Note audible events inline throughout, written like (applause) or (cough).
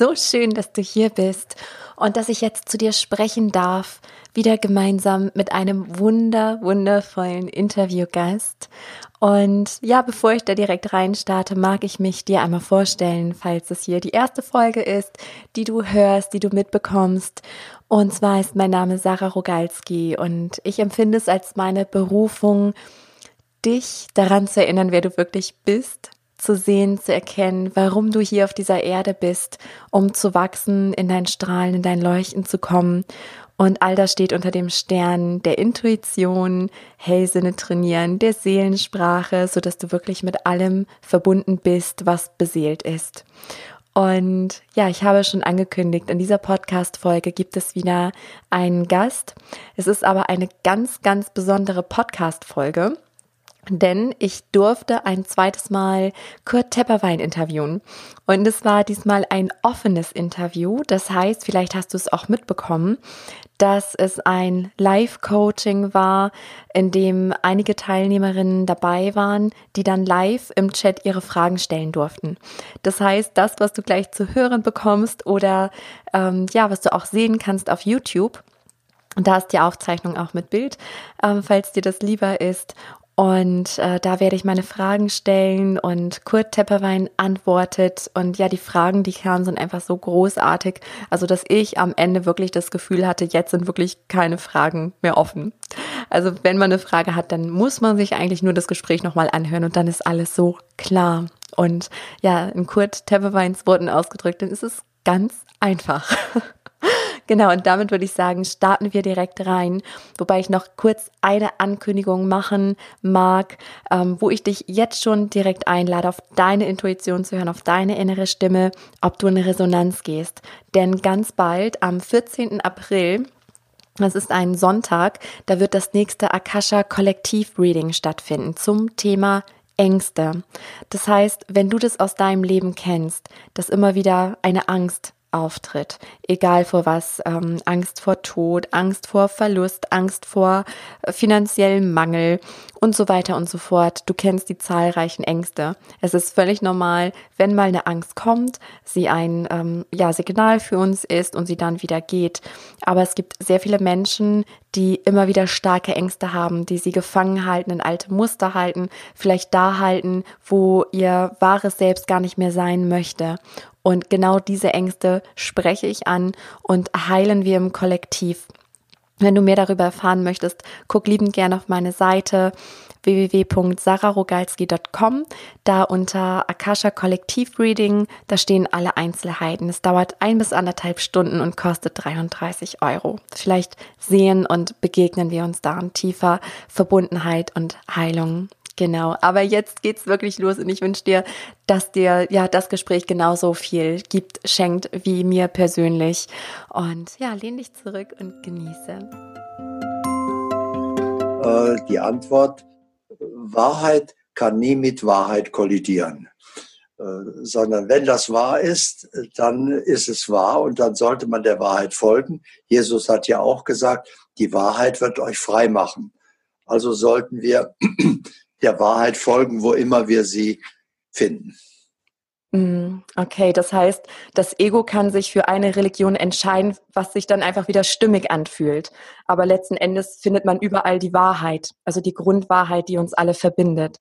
so schön, dass du hier bist und dass ich jetzt zu dir sprechen darf, wieder gemeinsam mit einem wunder, wundervollen Interviewgast. Und ja, bevor ich da direkt reinstarte, mag ich mich dir einmal vorstellen, falls es hier die erste Folge ist, die du hörst, die du mitbekommst. Und zwar ist mein Name Sarah Rogalski und ich empfinde es als meine Berufung, dich daran zu erinnern, wer du wirklich bist, zu sehen, zu erkennen, warum du hier auf dieser Erde bist, um zu wachsen, in dein Strahlen, in dein Leuchten zu kommen. Und all das steht unter dem Stern der Intuition, Hellsinne trainieren, der Seelensprache, so dass du wirklich mit allem verbunden bist, was beseelt ist. Und ja, ich habe schon angekündigt, in dieser Podcast-Folge gibt es wieder einen Gast. Es ist aber eine ganz, ganz besondere Podcast-Folge denn ich durfte ein zweites Mal Kurt Tepperwein interviewen. Und es war diesmal ein offenes Interview. Das heißt, vielleicht hast du es auch mitbekommen, dass es ein Live-Coaching war, in dem einige Teilnehmerinnen dabei waren, die dann live im Chat ihre Fragen stellen durften. Das heißt, das, was du gleich zu hören bekommst oder ähm, ja, was du auch sehen kannst auf YouTube, und da ist die Aufzeichnung auch mit Bild, ähm, falls dir das lieber ist. Und äh, da werde ich meine Fragen stellen und Kurt Tepperwein antwortet. Und ja, die Fragen, die kamen, sind einfach so großartig. Also, dass ich am Ende wirklich das Gefühl hatte, jetzt sind wirklich keine Fragen mehr offen. Also, wenn man eine Frage hat, dann muss man sich eigentlich nur das Gespräch nochmal anhören und dann ist alles so klar. Und ja, in Kurt Tepperweins Worten ausgedrückt, dann ist es ganz einfach. (laughs) Genau, und damit würde ich sagen, starten wir direkt rein. Wobei ich noch kurz eine Ankündigung machen mag, ähm, wo ich dich jetzt schon direkt einlade, auf deine Intuition zu hören, auf deine innere Stimme, ob du in Resonanz gehst. Denn ganz bald, am 14. April, das ist ein Sonntag, da wird das nächste Akasha Kollektiv Reading stattfinden zum Thema Ängste. Das heißt, wenn du das aus deinem Leben kennst, dass immer wieder eine Angst auftritt. Egal vor was, ähm, Angst vor Tod, Angst vor Verlust, Angst vor äh, finanziellem Mangel und so weiter und so fort. Du kennst die zahlreichen Ängste. Es ist völlig normal, wenn mal eine Angst kommt, sie ein ähm, ja, Signal für uns ist und sie dann wieder geht. Aber es gibt sehr viele Menschen, die immer wieder starke Ängste haben, die sie gefangen halten, in alte Muster halten, vielleicht da halten, wo ihr wahres Selbst gar nicht mehr sein möchte. Und genau diese Ängste spreche ich an und heilen wir im Kollektiv. Wenn du mehr darüber erfahren möchtest, guck liebend gerne auf meine Seite www.sararogalski.com, da unter Akasha Kollektiv Reading, da stehen alle Einzelheiten. Es dauert ein bis anderthalb Stunden und kostet 33 Euro. Vielleicht sehen und begegnen wir uns da in tiefer Verbundenheit und Heilung. Genau, aber jetzt geht's wirklich los und ich wünsche dir, dass dir ja das Gespräch genauso viel gibt, schenkt wie mir persönlich. Und ja, lehn dich zurück und genieße. Äh, die Antwort, Wahrheit kann nie mit Wahrheit kollidieren. Äh, sondern wenn das wahr ist, dann ist es wahr und dann sollte man der Wahrheit folgen. Jesus hat ja auch gesagt, die Wahrheit wird euch frei machen. Also sollten wir der Wahrheit folgen, wo immer wir sie finden. Mm, okay, das heißt, das Ego kann sich für eine Religion entscheiden, was sich dann einfach wieder stimmig anfühlt. Aber letzten Endes findet man überall die Wahrheit, also die Grundwahrheit, die uns alle verbindet.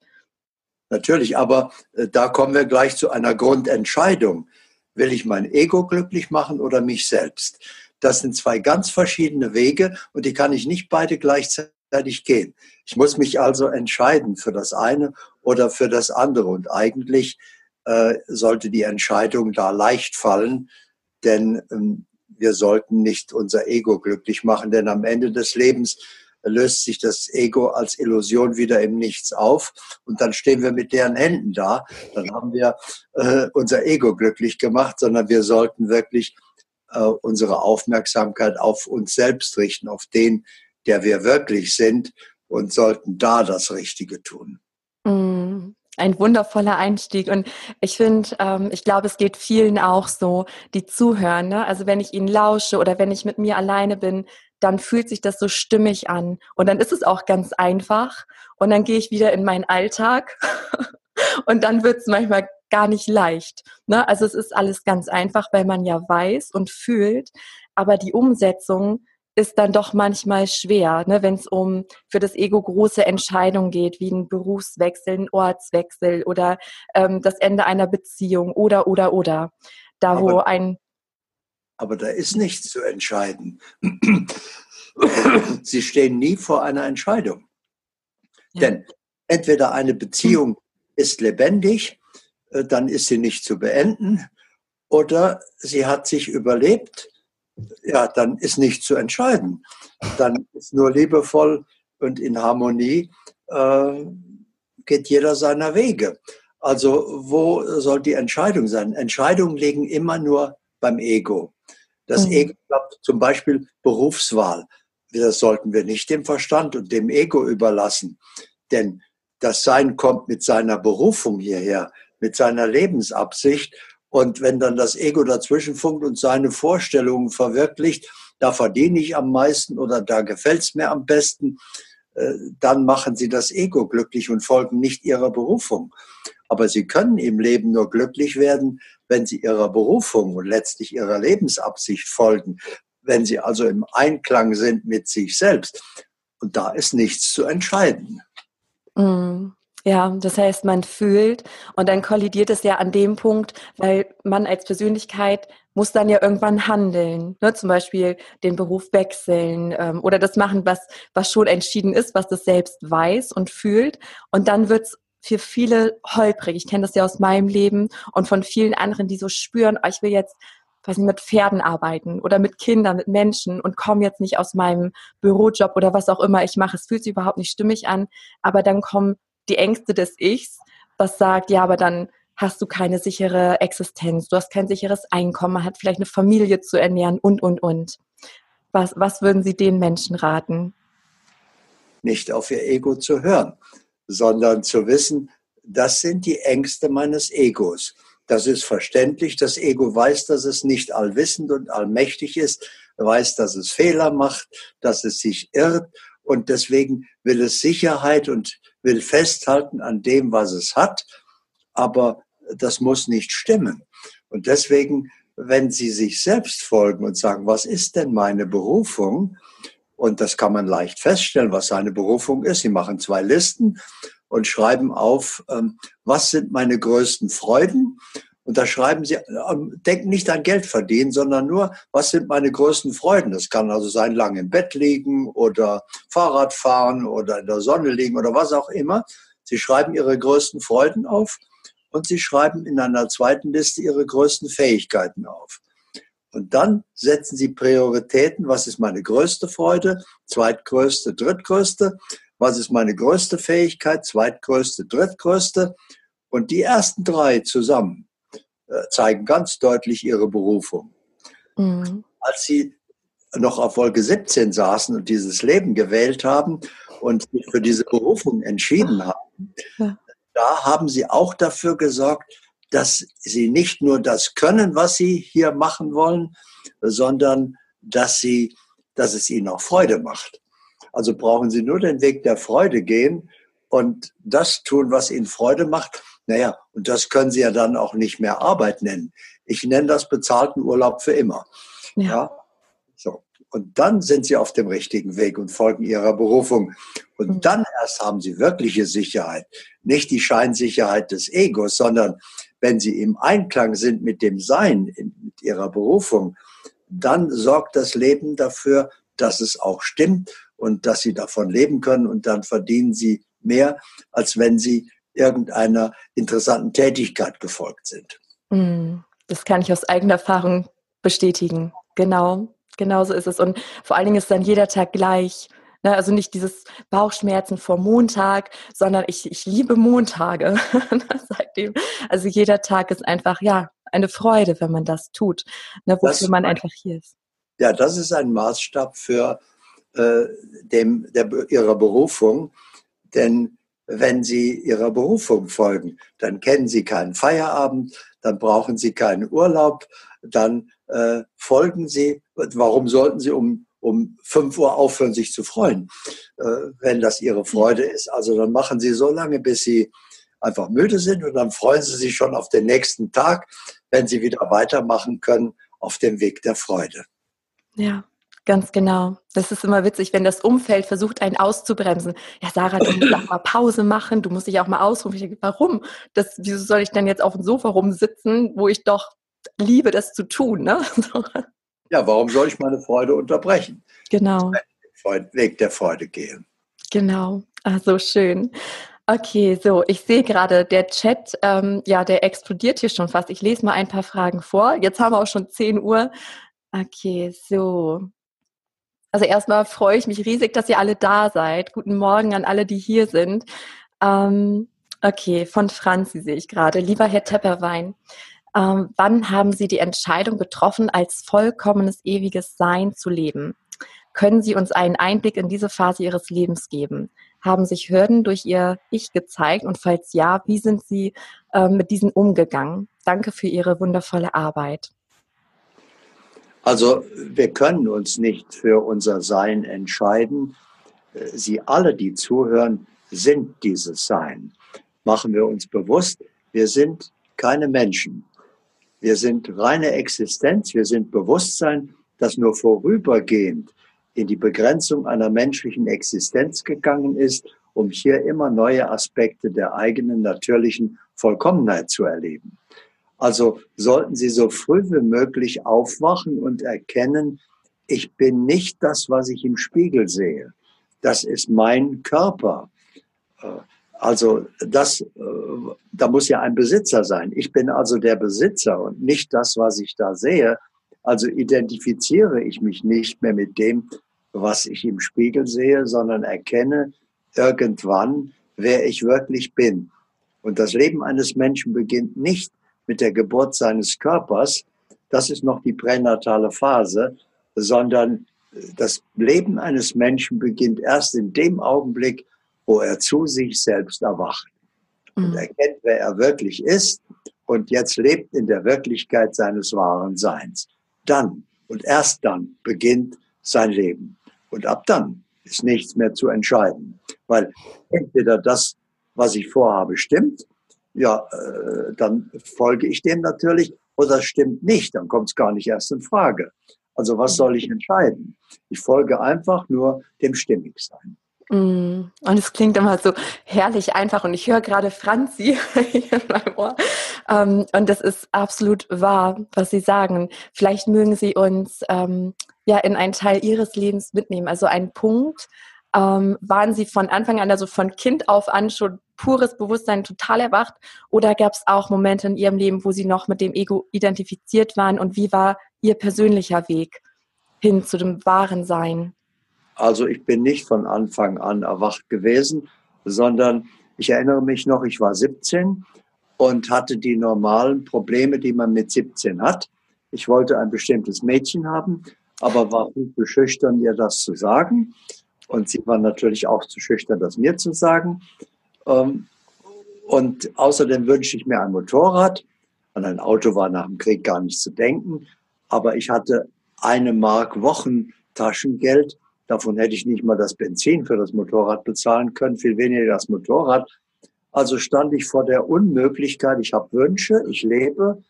Natürlich, aber äh, da kommen wir gleich zu einer Grundentscheidung. Will ich mein Ego glücklich machen oder mich selbst? Das sind zwei ganz verschiedene Wege und die kann ich nicht beide gleichzeitig gleichzeitig gehen. Ich muss mich also entscheiden für das eine oder für das andere. Und eigentlich äh, sollte die Entscheidung da leicht fallen, denn ähm, wir sollten nicht unser Ego glücklich machen, denn am Ende des Lebens löst sich das Ego als Illusion wieder im Nichts auf und dann stehen wir mit deren Händen da. Dann haben wir äh, unser Ego glücklich gemacht, sondern wir sollten wirklich äh, unsere Aufmerksamkeit auf uns selbst richten, auf den, der wir wirklich sind und sollten da das Richtige tun. Mm, ein wundervoller Einstieg. Und ich finde, ähm, ich glaube, es geht vielen auch so, die zuhören. Ne? Also wenn ich ihnen lausche oder wenn ich mit mir alleine bin, dann fühlt sich das so stimmig an. Und dann ist es auch ganz einfach. Und dann gehe ich wieder in meinen Alltag (laughs) und dann wird es manchmal gar nicht leicht. Ne? Also es ist alles ganz einfach, weil man ja weiß und fühlt, aber die Umsetzung ist dann doch manchmal schwer, ne, wenn es um für das Ego große Entscheidungen geht, wie ein Berufswechsel, ein Ortswechsel oder ähm, das Ende einer Beziehung oder oder oder. Da aber, wo ein aber da ist nichts zu entscheiden. (clears throat) Sie stehen nie vor einer Entscheidung. Ja. Denn entweder eine Beziehung ist lebendig, äh, dann ist sie nicht zu beenden, oder sie hat sich überlebt, ja, dann ist nicht zu entscheiden. Dann ist nur liebevoll und in Harmonie äh, geht jeder seiner Wege. Also wo soll die Entscheidung sein? Entscheidungen liegen immer nur beim Ego. Das mhm. Ego glaubt zum Beispiel Berufswahl. Das sollten wir nicht dem Verstand und dem Ego überlassen. Denn das Sein kommt mit seiner Berufung hierher, mit seiner Lebensabsicht und wenn dann das Ego dazwischen funkt und seine Vorstellungen verwirklicht, da verdiene ich am meisten oder da gefällt es mir am besten, äh, dann machen sie das Ego glücklich und folgen nicht ihrer Berufung. Aber sie können im Leben nur glücklich werden, wenn sie ihrer Berufung und letztlich ihrer Lebensabsicht folgen, wenn sie also im Einklang sind mit sich selbst. Und da ist nichts zu entscheiden. Mm. Ja, das heißt, man fühlt und dann kollidiert es ja an dem Punkt, weil man als Persönlichkeit muss dann ja irgendwann handeln, ne? zum Beispiel den Beruf wechseln ähm, oder das machen, was, was schon entschieden ist, was das selbst weiß und fühlt. Und dann wird's für viele holprig. Ich kenne das ja aus meinem Leben und von vielen anderen, die so spüren, oh, ich will jetzt weiß nicht, mit Pferden arbeiten oder mit Kindern, mit Menschen und komme jetzt nicht aus meinem Bürojob oder was auch immer ich mache. Es fühlt sich überhaupt nicht stimmig an, aber dann kommen die Ängste des Ichs, was sagt, ja, aber dann hast du keine sichere Existenz, du hast kein sicheres Einkommen, man hat vielleicht eine Familie zu ernähren und, und, und. Was, was würden Sie den Menschen raten? Nicht auf ihr Ego zu hören, sondern zu wissen, das sind die Ängste meines Egos. Das ist verständlich. Das Ego weiß, dass es nicht allwissend und allmächtig ist, weiß, dass es Fehler macht, dass es sich irrt und deswegen will es Sicherheit und will festhalten an dem, was es hat, aber das muss nicht stimmen. Und deswegen, wenn Sie sich selbst folgen und sagen, was ist denn meine Berufung? Und das kann man leicht feststellen, was seine Berufung ist. Sie machen zwei Listen und schreiben auf, ähm, was sind meine größten Freuden und da schreiben sie, ähm, denken nicht an Geld verdienen, sondern nur, was sind meine größten Freuden? Das kann also sein, lang im Bett liegen oder Fahrrad fahren oder in der Sonne liegen oder was auch immer. Sie schreiben ihre größten Freuden auf und sie schreiben in einer zweiten Liste ihre größten Fähigkeiten auf. Und dann setzen sie Prioritäten. Was ist meine größte Freude? Zweitgrößte, drittgrößte. Was ist meine größte Fähigkeit? Zweitgrößte, drittgrößte. Und die ersten drei zusammen zeigen ganz deutlich ihre Berufung. Mhm. Als sie noch auf Wolke 17 saßen und dieses Leben gewählt haben und sich für diese Berufung entschieden haben, ja. da haben sie auch dafür gesorgt, dass sie nicht nur das können, was sie hier machen wollen, sondern dass sie, dass es ihnen auch Freude macht. Also brauchen sie nur den Weg der Freude gehen und das tun, was ihnen Freude macht. Naja, und das können Sie ja dann auch nicht mehr Arbeit nennen. Ich nenne das bezahlten Urlaub für immer. Ja. ja. So. Und dann sind Sie auf dem richtigen Weg und folgen Ihrer Berufung. Und mhm. dann erst haben Sie wirkliche Sicherheit. Nicht die Scheinsicherheit des Egos, sondern wenn Sie im Einklang sind mit dem Sein, mit Ihrer Berufung, dann sorgt das Leben dafür, dass es auch stimmt und dass Sie davon leben können und dann verdienen Sie mehr, als wenn Sie irgendeiner interessanten Tätigkeit gefolgt sind. Mm, das kann ich aus eigener Erfahrung bestätigen. Genau, genau so ist es. Und vor allen Dingen ist dann jeder Tag gleich. Ne? Also nicht dieses Bauchschmerzen vor Montag, sondern ich, ich liebe Montage. (laughs) Seitdem. Also jeder Tag ist einfach, ja, eine Freude, wenn man das tut, ne? wofür das, man einfach hier ist. Ja, das ist ein Maßstab für äh, dem, der, ihrer Berufung. Denn wenn Sie Ihrer Berufung folgen. Dann kennen Sie keinen Feierabend, dann brauchen Sie keinen Urlaub, dann äh, folgen Sie. Warum sollten Sie um, um 5 Uhr aufhören, sich zu freuen, äh, wenn das Ihre Freude ist? Also dann machen Sie so lange, bis Sie einfach müde sind und dann freuen sie sich schon auf den nächsten Tag, wenn sie wieder weitermachen können auf dem Weg der Freude. Ja, Ganz genau. Das ist immer witzig, wenn das Umfeld versucht, einen auszubremsen. Ja, Sarah, du musst auch mal Pause machen, du musst dich auch mal ausruhen. Ich denke, warum? Das, wieso soll ich denn jetzt auf dem Sofa rumsitzen, wo ich doch liebe, das zu tun? Ne? (laughs) Ja, warum soll ich meine Freude unterbrechen? Genau. Weg der Freude gehen. Genau. Ah, so schön. Okay, so, ich sehe gerade, der Chat, ähm, ja, der explodiert hier schon fast. Ich lese mal ein paar Fragen vor. Jetzt haben wir auch schon 10 Uhr. Okay, so. Also erstmal freue ich mich riesig, dass ihr alle da seid. Guten Morgen an alle, die hier sind. Ähm, okay, von Franzi sehe ich gerade. Lieber Herr Tepperwein, ähm, wann haben Sie die Entscheidung getroffen, als vollkommenes ewiges Sein zu leben? Können Sie uns einen Einblick in diese Phase Ihres Lebens geben? Haben sich Hürden durch Ihr Ich gezeigt? Und falls ja, wie sind Sie äh, mit diesen umgegangen? Danke für Ihre wundervolle Arbeit. Also wir können uns nicht für unser Sein entscheiden. Sie alle, die zuhören, sind dieses Sein. Machen wir uns bewusst, wir sind keine Menschen. Wir sind reine Existenz, wir sind Bewusstsein, das nur vorübergehend in die Begrenzung einer menschlichen Existenz gegangen ist, um hier immer neue Aspekte der eigenen natürlichen Vollkommenheit zu erleben. Also sollten Sie so früh wie möglich aufwachen und erkennen, ich bin nicht das, was ich im Spiegel sehe. Das ist mein Körper. Äh, also das, äh, da muss ja ein Besitzer sein. Ich bin also der Besitzer und nicht das, was ich da sehe. Also identifiziere ich mich nicht mehr mit dem, was ich im Spiegel sehe, sondern erkenne irgendwann, wer ich wirklich bin. Und das Leben eines Menschen beginnt nicht mit der Geburt seines Körpers, das ist noch die pränatale Phase, sondern das Leben eines Menschen beginnt erst in dem Augenblick, wo er zu sich selbst erwacht und mhm. erkennt, wer er wirklich ist und jetzt lebt in der Wirklichkeit seines wahren Seins. Dann und erst dann beginnt sein Leben. Und ab dann ist nichts mehr zu entscheiden, weil entweder das, was ich vorhabe, stimmt ja, äh, dann folge ich dem natürlich. Oder stimmt nicht, dann kommt es gar nicht erst in Frage. Also was soll ich entscheiden? Ich folge einfach nur dem Stimmigsein. Mm. Und es klingt immer so herrlich einfach. Und ich höre gerade Franzi (laughs) in meinem Ohr. Ähm, und das ist absolut wahr, was Sie sagen. Vielleicht mögen Sie uns ähm, ja in einen Teil Ihres Lebens mitnehmen. Also einen Punkt, ähm, waren Sie von Anfang an, also von Kind auf an schon pures Bewusstsein total erwacht? Oder gab es auch Momente in Ihrem Leben, wo Sie noch mit dem Ego identifiziert waren? Und wie war Ihr persönlicher Weg hin zu dem wahren Sein? Also ich bin nicht von Anfang an erwacht gewesen, sondern ich erinnere mich noch, ich war 17 und hatte die normalen Probleme, die man mit 17 hat. Ich wollte ein bestimmtes Mädchen haben, aber war viel zu ihr das zu sagen. Und sie war natürlich auch zu schüchtern, das mir zu sagen. Ähm, und außerdem wünschte ich mir ein Motorrad. An ein Auto war nach dem Krieg gar nicht zu denken. Aber ich hatte eine Mark Wochentaschengeld. Davon hätte ich nicht mal das Benzin für das Motorrad bezahlen können, viel weniger das Motorrad. Also stand ich vor der Unmöglichkeit, ich habe Wünsche, ich lebe,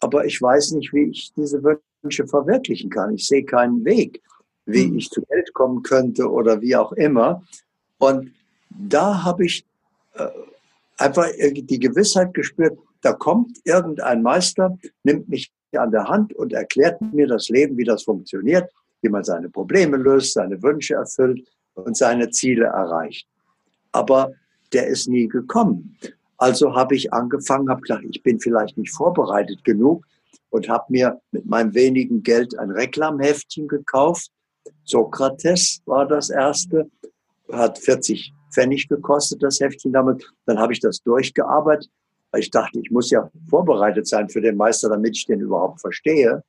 aber ich weiß nicht, wie ich diese Wünsche verwirklichen kann. Ich sehe keinen Weg wie mhm. ich zu Geld kommen könnte oder wie auch immer. Und da habe ich äh, einfach die Gewissheit gespürt, da kommt irgendein Meister, nimmt mich an der Hand und erklärt mir das Leben, wie das funktioniert, wie man seine Probleme löst, seine Wünsche erfüllt und seine Ziele erreicht. Aber der ist nie gekommen. Also habe ich angefangen, habe gedacht, ich bin vielleicht nicht vorbereitet genug und habe mir mit meinem wenigen Geld ein Reklamheftchen gekauft Sokrates war das erste, hat 40 Pfennig gekostet, das Heftchen damit. Dann habe ich das durchgearbeitet, ich dachte, ich muss ja vorbereitet sein für den Meister, damit ich den überhaupt verstehe.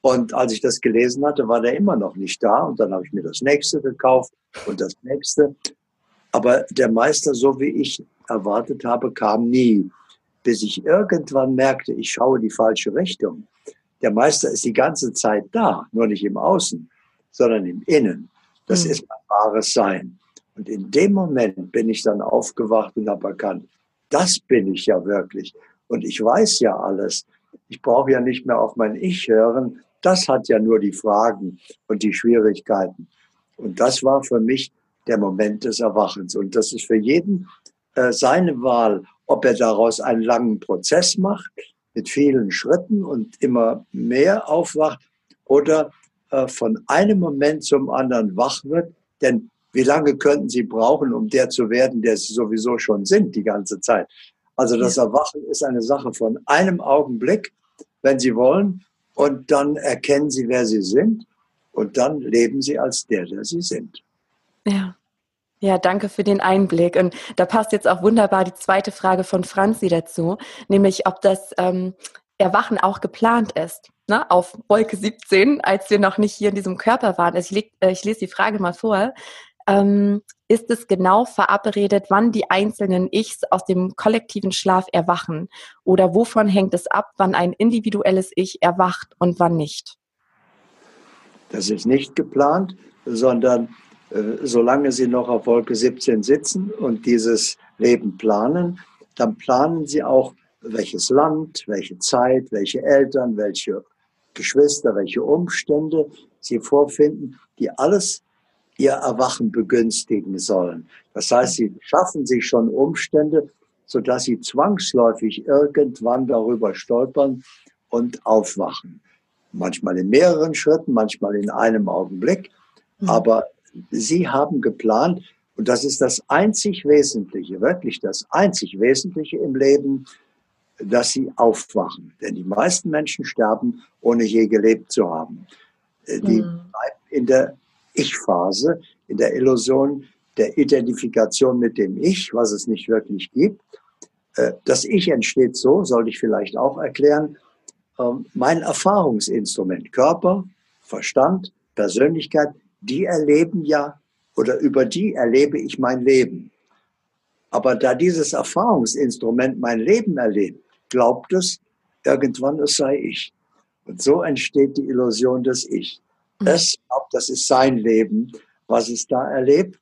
Und als ich das gelesen hatte, war der immer noch nicht da. Und dann habe ich mir das nächste gekauft und das nächste. Aber der Meister, so wie ich erwartet habe, kam nie. Bis ich irgendwann merkte, ich schaue die falsche Richtung. Der Meister ist die ganze Zeit da, nur nicht im Außen sondern im Innen. Das mhm. ist mein wahres Sein. Und in dem Moment bin ich dann aufgewacht und habe erkannt, das bin ich ja wirklich. Und ich weiß ja alles. Ich brauche ja nicht mehr auf mein Ich hören. Das hat ja nur die Fragen und die Schwierigkeiten. Und das war für mich der Moment des Erwachens. Und das ist für jeden äh, seine Wahl, ob er daraus einen langen Prozess macht, mit vielen Schritten und immer mehr aufwacht oder äh, von einem Moment zum anderen wach wird. Denn wie lange könnten Sie brauchen, um der zu werden, der Sie sowieso schon sind die ganze Zeit? Also das Erwachen ist eine Sache von einem Augenblick, wenn Sie wollen, und dann erkennen Sie, wer Sie sind und dann leben Sie als der, der Sie sind. Ja. Ja, danke für den Einblick. Und da passt jetzt auch wunderbar die zweite Frage von Franzi dazu, nämlich ob das ähm, Erwachen auch geplant ist. Ne? Auf Wolke 17, als wir noch nicht hier in diesem Körper waren. Also ich, äh, ich lese die Frage mal vor. Ähm, ist es genau verabredet, wann die einzelnen Ichs aus dem kollektiven Schlaf erwachen? Oder wovon hängt es ab, wann ein individuelles Ich erwacht und wann nicht? Das ist nicht geplant, sondern äh, solange Sie noch auf Wolke 17 sitzen und dieses Leben planen, dann planen Sie auch, welches Land, welche Zeit, welche Eltern, welche Geschwister, welche Umstände Sie vorfinden, die alles Ihr Erwachen begünstigen sollen. Das heißt, Sie schaffen sich schon Umstände, sodass Sie zwangsläufig irgendwann darüber stolpern und aufwachen. Manchmal in mehreren Schritten, manchmal in einem Augenblick. Mhm. Aber Sie haben geplant, und das ist das einzig Wesentliche, wirklich das einzig Wesentliche im Leben, dass sie aufwachen. Denn die meisten Menschen sterben, ohne je gelebt zu haben. Äh, die mhm. bleiben in der Ich-Phase, in der Illusion der Identifikation mit dem Ich, was es nicht wirklich gibt. Äh, das Ich entsteht so, sollte ich vielleicht auch erklären, ähm, mein Erfahrungsinstrument, Körper, Verstand, Persönlichkeit, die erleben ja oder über die erlebe ich mein Leben. Aber da dieses Erfahrungsinstrument mein Leben erlebt, glaubt es, irgendwann es sei ich. Und so entsteht die Illusion des Ich. Mhm. Es glaubt, das ist sein Leben, was es da erlebt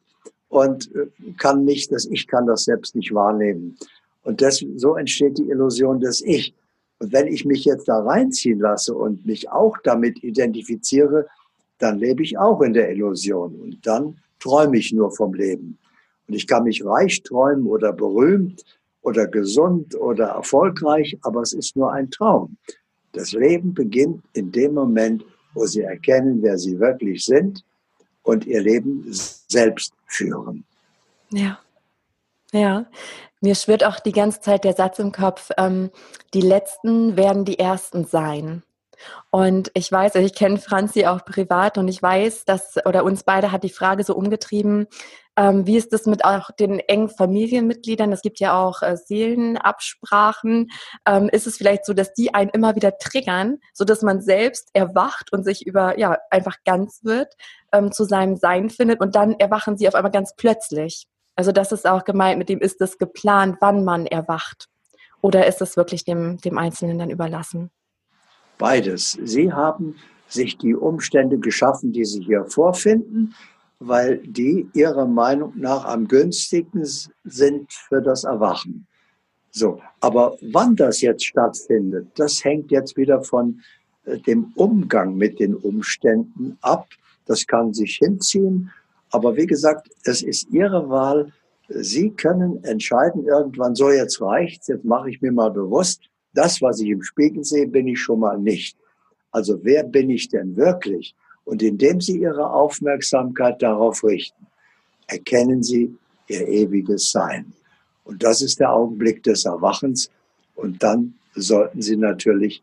und äh, kann nicht, das Ich kann das selbst nicht wahrnehmen. Und das, so entsteht die Illusion des Ich. Und wenn ich mich jetzt da reinziehen lasse und mich auch damit identifiziere, dann lebe ich auch in der Illusion und dann träume ich nur vom Leben. Und ich kann mich reich träumen oder berühmt oder gesund oder erfolgreich, aber es ist nur ein Traum. Das Leben beginnt in dem Moment, wo sie erkennen, wer sie wirklich sind und ihr Leben selbst führen. Ja, ja. Mir schwirrt auch die ganze Zeit der Satz im Kopf, ähm, die Letzten werden die Ersten sein. Und ich weiß, ich kenne Franzi auch privat und ich weiß, dass, oder uns beide hat die Frage so umgetrieben, ähm, wie ist es mit auch den engen Familienmitgliedern? Es gibt ja auch äh, Seelenabsprachen. Ähm, ist es vielleicht so, dass die einen immer wieder triggern, so dass man selbst erwacht und sich über, ja, einfach ganz wird, ähm, zu seinem Sein findet und dann erwachen sie auf einmal ganz plötzlich? Also das ist auch gemeint, mit dem ist es geplant, wann man erwacht. Oder ist es wirklich dem, dem Einzelnen dann überlassen? Beides. Sie haben sich die Umstände geschaffen, die Sie hier vorfinden, weil die Ihrer Meinung nach am günstigsten sind für das Erwachen. So, aber wann das jetzt stattfindet, das hängt jetzt wieder von äh, dem Umgang mit den Umständen ab. Das kann sich hinziehen, aber wie gesagt, es ist Ihre Wahl. Sie können entscheiden irgendwann, so jetzt reicht's, jetzt mache ich mir mal bewusst, das, was ich im Spiegel sehe, bin ich schon mal nicht. Also wer bin ich denn wirklich? Und indem Sie Ihre Aufmerksamkeit darauf richten, erkennen Sie Ihr ewiges Sein. Und das ist der Augenblick des Erwachens. Und dann sollten Sie natürlich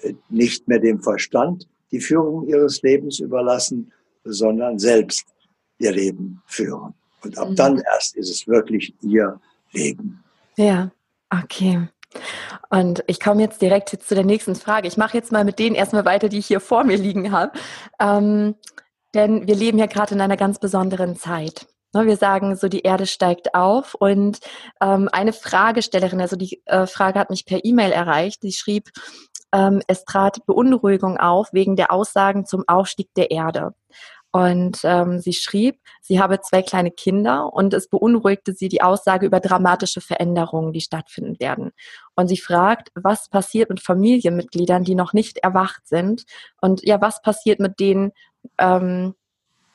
äh, nicht mehr dem Verstand die Führung Ihres Lebens überlassen, sondern selbst Ihr Leben führen. Und ab mhm. dann erst ist es wirklich Ihr Leben. Ja, okay. Und ich komme jetzt direkt zu der nächsten Frage. Ich mache jetzt mal mit denen erstmal weiter, die ich hier vor mir liegen habe. Ähm, denn wir leben ja gerade in einer ganz besonderen Zeit. Ne, wir sagen so, die Erde steigt auf und ähm, eine Fragestellerin, also die äh, Frage hat mich per E-Mail erreicht, die schrieb, ähm, es trat Beunruhigung auf wegen der Aussagen zum Aufstieg der Erde. Und ähm, sie schrieb, sie habe zwei kleine Kinder und es beunruhigte sie die Aussage über dramatische Veränderungen, die stattfinden werden. Und sie fragt, was passiert mit Familienmitgliedern, die noch nicht erwacht sind? Und ja, was passiert mit denen, ähm,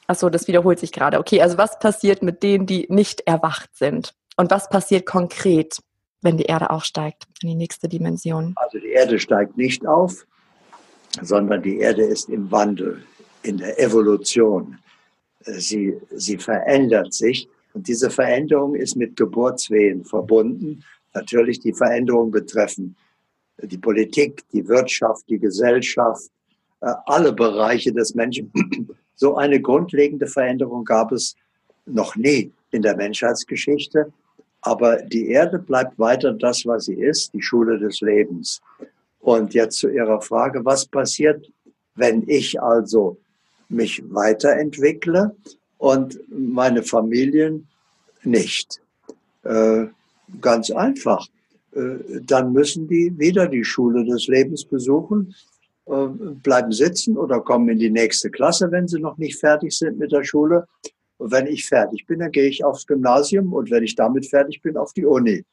achso, das wiederholt sich gerade. Okay, also was passiert mit denen, die nicht erwacht sind? Und was passiert konkret, wenn die Erde aufsteigt in die nächste Dimension? Also die Erde steigt nicht auf, sondern die Erde ist im Wandel in der Evolution. Äh, sie, sie verändert sich und diese Veränderung ist mit Geburtswehen verbunden. Natürlich die Veränderungen betreffen die Politik, die Wirtschaft, die Gesellschaft, äh, alle Bereiche des Menschen. (clears throat) So eine grundlegende Veränderung gab es noch nie in der Menschheitsgeschichte. Aber die Erde bleibt weiter das, was sie ist, die Schule des Lebens. Und jetzt zu Ihrer Frage, was passiert, wenn ich also mich weiterentwickle und meine Familien nicht. Äh, ganz einfach. Äh, dann müssen die wieder die Schule des Lebens besuchen, äh, bleiben sitzen oder kommen in die nächste Klasse, wenn sie noch nicht fertig sind mit der Schule. Und wenn ich fertig bin, dann gehe ich aufs Gymnasium und wenn ich damit fertig bin, auf die Uni,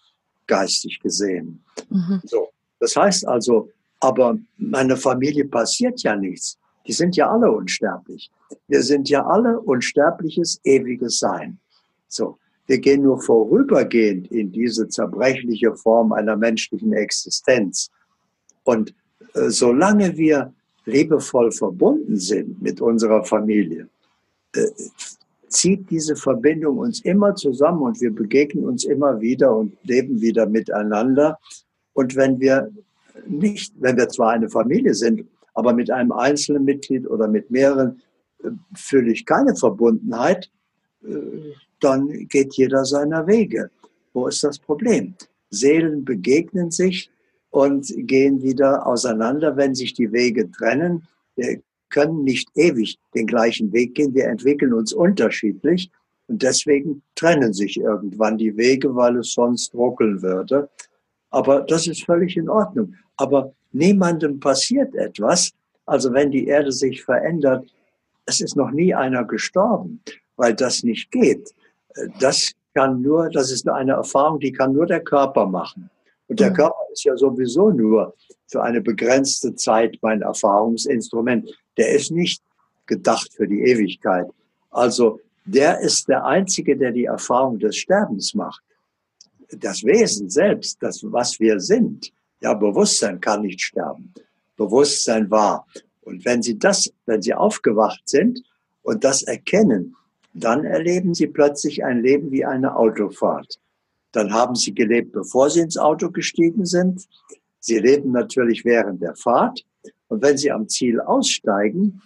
geistig gesehen. Mhm. So. Das heißt also, aber meiner Familie passiert ja nichts. Die sind ja alle unsterblich. Wir sind ja alle unsterbliches, ewiges Sein. So. Wir gehen nur vorübergehend in diese zerbrechliche Form einer menschlichen Existenz. Und äh, solange wir liebevoll verbunden sind mit unserer Familie, äh, zieht diese Verbindung uns immer zusammen und wir begegnen uns immer wieder und leben wieder miteinander. Und wenn wir nicht, wenn wir zwar eine Familie sind aber mit einem einzelnen Mitglied oder mit mehreren äh, fühle ich keine Verbundenheit, äh, dann geht jeder seiner Wege. Wo ist das Problem? Seelen begegnen sich und gehen wieder auseinander, wenn sich die Wege trennen. Wir können nicht ewig den gleichen Weg gehen. Wir entwickeln uns unterschiedlich und deswegen trennen sich irgendwann die Wege, weil es sonst ruckeln würde. Aber das ist völlig in Ordnung. Aber niemandem passiert etwas. Also wenn die Erde sich verändert, es ist noch nie einer gestorben, weil das nicht geht. Das kann nur, das ist eine Erfahrung, die kann nur der Körper machen. Und der. Körper ist ja sowieso nur für eine begrenzte Zeit mein Erfahrungsinstrument. Der ist nicht gedacht für die Ewigkeit. Also der ist der Einzige, der die Erfahrung des Sterbens macht. Das Wesen selbst, das, was wir sind, ja, Bewusstsein kann nicht sterben. Bewusstsein war. Und wenn Sie das, wenn Sie aufgewacht sind und das erkennen, dann erleben Sie plötzlich ein Leben wie eine Autofahrt. Dann haben Sie gelebt, bevor Sie ins Auto gestiegen sind. Sie leben natürlich während der Fahrt. Und wenn Sie am Ziel aussteigen,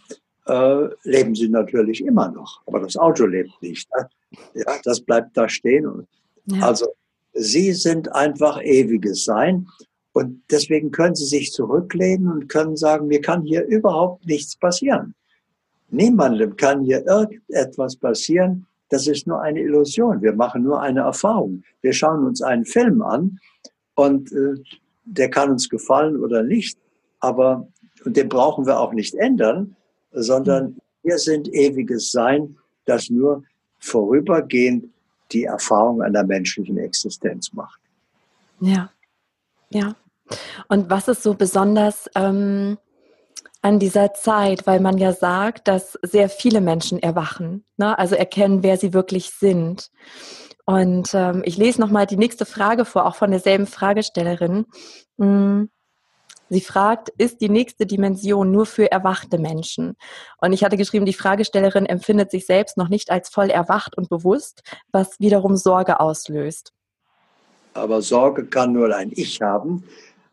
äh, leben Sie natürlich immer noch. Aber das Auto lebt nicht. Ne? Ja, das bleibt da stehen. Ja. Also Sie sind einfach ewiges Sein. Und deswegen können sie sich zurücklehnen und können sagen, mir kann hier überhaupt nichts passieren. Niemandem kann hier irgendetwas passieren. Das ist nur eine Illusion. Wir machen nur eine Erfahrung. Wir schauen uns einen Film an und äh, der kann uns gefallen oder nicht. Aber und den brauchen wir auch nicht ändern, sondern wir sind ewiges Sein, das nur vorübergehend die Erfahrung einer menschlichen Existenz macht. Ja, ja. Und was ist so besonders ähm, an dieser Zeit, weil man ja sagt, dass sehr viele Menschen erwachen, ne? also erkennen, wer sie wirklich sind. Und ähm, ich lese nochmal die nächste Frage vor, auch von derselben Fragestellerin. Hm. Sie fragt, ist die nächste Dimension nur für erwachte Menschen? Und ich hatte geschrieben, die Fragestellerin empfindet sich selbst noch nicht als voll erwacht und bewusst, was wiederum Sorge auslöst. Aber Sorge kann nur ein Ich haben.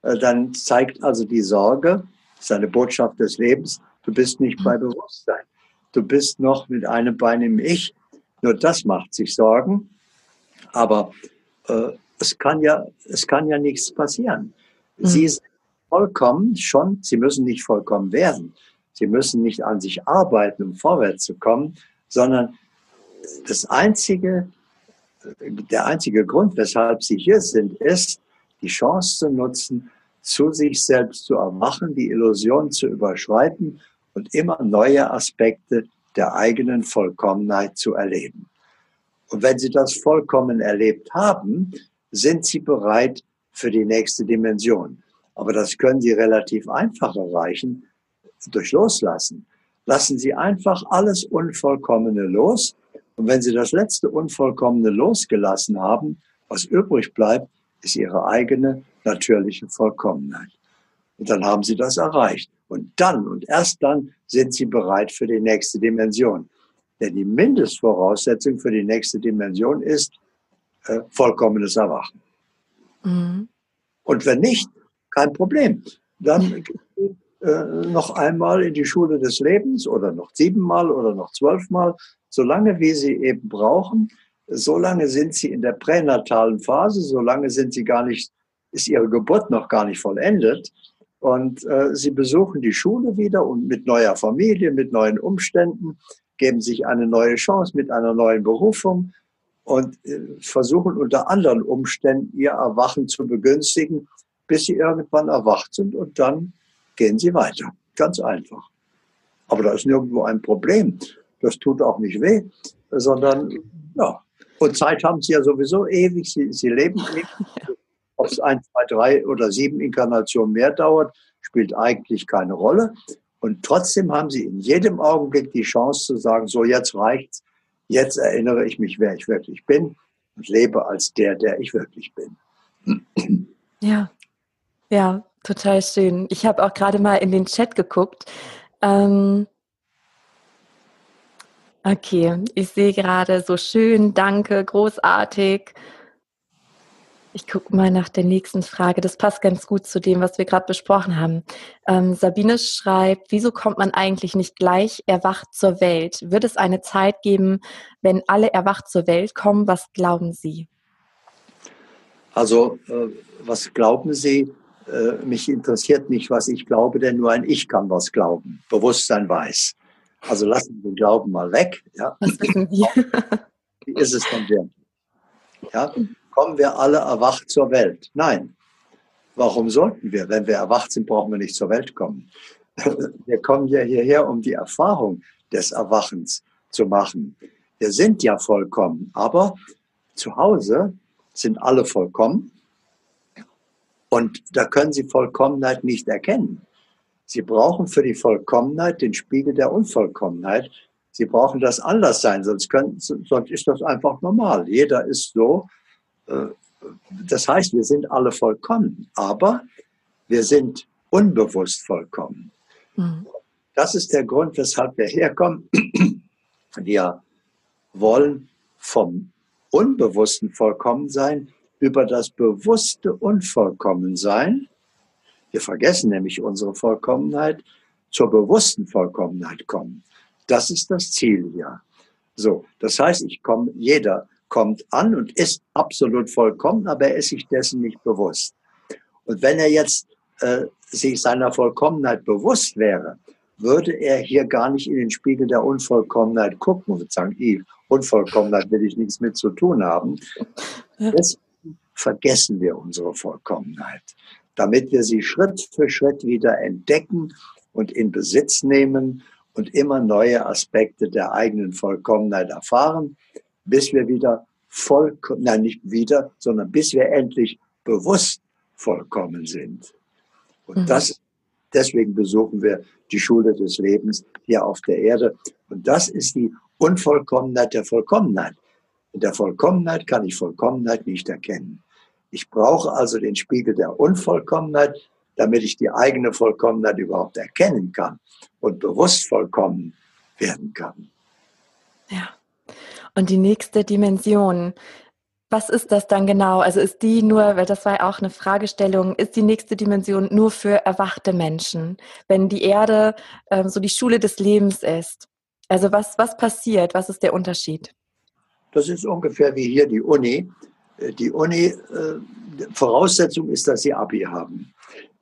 Äh, dann zeigt also die Sorge, das ist eine Botschaft des Lebens, du bist nicht bei Bewusstsein. Du bist noch mit einem Bein im Ich. Nur das macht sich Sorgen. Aber äh, es, kann ja, es kann ja nichts passieren. Mhm. Sie sind vollkommen schon, sie müssen nicht vollkommen werden. Sie müssen nicht an sich arbeiten, um vorwärts zu kommen, sondern das einzige, der einzige Grund, weshalb sie hier sind, ist, die Chance zu nutzen, zu sich selbst zu erwachen, die Illusion zu überschreiten und immer neue Aspekte der eigenen Vollkommenheit zu erleben. Und wenn Sie das vollkommen erlebt haben, sind Sie bereit für die nächste Dimension. Aber das können Sie relativ einfach erreichen durch Loslassen. Lassen Sie einfach alles Unvollkommene los. Und wenn Sie das letzte Unvollkommene losgelassen haben, was übrig bleibt, ist Ihre eigene natürliche Vollkommenheit. Und dann haben Sie das erreicht. Und dann und erst dann sind Sie bereit für die nächste Dimension. Denn die Mindestvoraussetzung für die nächste Dimension ist äh, vollkommenes Erwachen. Mhm. Und wenn nicht, kein Problem. Dann äh, noch einmal in die Schule des Lebens oder noch siebenmal oder noch zwölfmal, solange wie sie eben brauchen. Solange sind sie in der pränatalen Phase, solange sind sie gar nicht, ist ihre Geburt noch gar nicht vollendet. Und äh, sie besuchen die Schule wieder und mit neuer Familie, mit neuen Umständen, geben sich eine neue Chance mit einer neuen Berufung und äh, versuchen unter anderen Umständen ihr Erwachen zu begünstigen, bis sie irgendwann erwacht sind und dann gehen sie weiter. Ganz einfach. Aber da ist nirgendwo ein Problem. Das tut auch nicht weh, sondern ja. Und Zeit haben sie ja sowieso ewig. Sie, sie leben ewig. (laughs) Ob es ein, zwei, drei oder sieben Inkarnationen mehr dauert, spielt eigentlich keine Rolle. Und trotzdem haben sie in jedem Augenblick die Chance zu sagen, so jetzt reicht's. Jetzt erinnere ich mich, wer ich wirklich bin und lebe als der, der ich wirklich bin. Ja, ja, total schön. Ich habe auch gerade mal in den Chat geguckt. Ähm, okay, ich sehe gerade so schön, danke, großartig. Ich gucke mal nach der nächsten Frage. Das passt ganz gut zu dem, was wir gerade besprochen haben. Ähm, Sabine schreibt, wieso kommt man eigentlich nicht gleich erwacht zur Welt? Wird es eine Zeit geben, wenn alle erwacht zur Welt kommen? Was glauben Sie? Also, äh, was glauben Sie? Äh, mich interessiert nicht, was ich glaube, denn nur ein Ich kann was glauben. Bewusstsein weiß. Also lassen wir den Glauben mal weg. Ja. Was wissen wir? Wie ist es denn wert? Ja, kommen wir alle erwacht zur Welt? Nein. Warum sollten wir? Wenn wir erwacht sind, brauchen wir nicht zur Welt kommen. (laughs) Wir kommen ja hierher, um die Erfahrung des Erwachens zu machen. Wir sind ja vollkommen, aber zu Hause sind alle vollkommen und da können Sie Vollkommenheit nicht erkennen. Sie brauchen für die Vollkommenheit den Spiegel der Unvollkommenheit. Sie brauchen das Anderssein, sonst, können, sonst ist das einfach normal. Jeder ist so. Äh, das heißt, wir sind alle vollkommen, aber wir sind unbewusst vollkommen. Mhm. Das ist der Grund, weshalb wir herkommen. (clears throat) Wir wollen vom Unbewussten vollkommen sein über das bewusste Unvollkommensein, wir vergessen nämlich unsere Vollkommenheit, zur bewussten Vollkommenheit kommen. Das ist das Ziel ja. So, das heißt, ich komme, jeder kommt an und ist absolut vollkommen, aber er ist sich dessen nicht bewusst. Und wenn er jetzt äh, sich seiner Vollkommenheit bewusst wäre, würde er hier gar nicht in den Spiegel der Unvollkommenheit gucken und sagen, ich, Unvollkommenheit will ich nichts mit zu tun haben. Ja vergessen wir unsere Vollkommenheit, damit wir sie Schritt für Schritt wieder entdecken und in Besitz nehmen und immer neue Aspekte der eigenen Vollkommenheit erfahren, bis wir wieder vollkommen, nein, nicht wieder, sondern bis wir endlich bewusst vollkommen sind. Und mhm. das, deswegen besuchen wir die Schule des Lebens hier auf der Erde. Und das ist die Unvollkommenheit der Vollkommenheit. In der Vollkommenheit kann ich Vollkommenheit nicht erkennen. Ich brauche also den Spiegel der Unvollkommenheit, damit ich die eigene Vollkommenheit überhaupt erkennen kann und bewusst vollkommen werden kann. Ja. Und die nächste Dimension, was ist das dann genau? Also ist die nur, weil das war ja auch eine Fragestellung, ist die nächste Dimension nur für erwachte Menschen, wenn die Erde ähm, so die Schule des Lebens ist? Also was, was passiert? Was ist der Unterschied? Das ist ungefähr wie hier die Uni. Äh, die Uni, äh, Voraussetzung ist, dass sie Abi haben.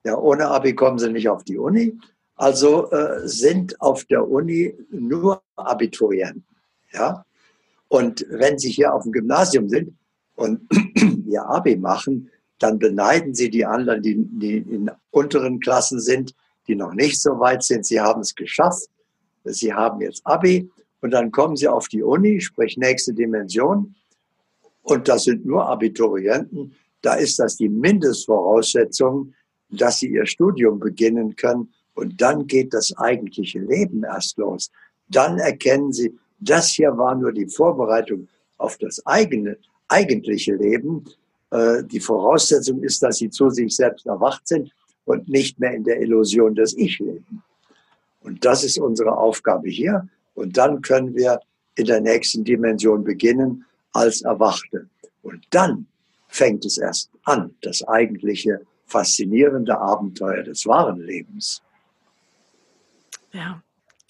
Ja, ohne Abi kommen sie nicht auf die Uni. Also äh, sind auf der Uni nur Abiturienten. Ja? Und wenn sie hier auf dem Gymnasium sind und (clears throat) ihr Abi machen, dann beneiden sie die anderen, die, die in unteren Klassen sind, die noch nicht so weit sind. Sie haben es geschafft. Sie haben jetzt Abi Und dann kommen sie auf die Uni, sprich nächste Dimension. Und das sind nur Abiturienten. Da ist das die Mindestvoraussetzung, dass sie ihr Studium beginnen können. Und dann geht das eigentliche Leben erst los. Dann erkennen sie, das hier war nur die Vorbereitung auf das eigene, eigentliche Leben. Äh, die Voraussetzung ist, dass sie zu sich selbst erwacht sind und nicht mehr in der Illusion des Ich leben. Und das ist unsere Aufgabe hier. Und dann können wir in der nächsten Dimension beginnen als Erwachte. Und dann fängt es erst an, das eigentliche faszinierende Abenteuer des wahren Lebens. Ja,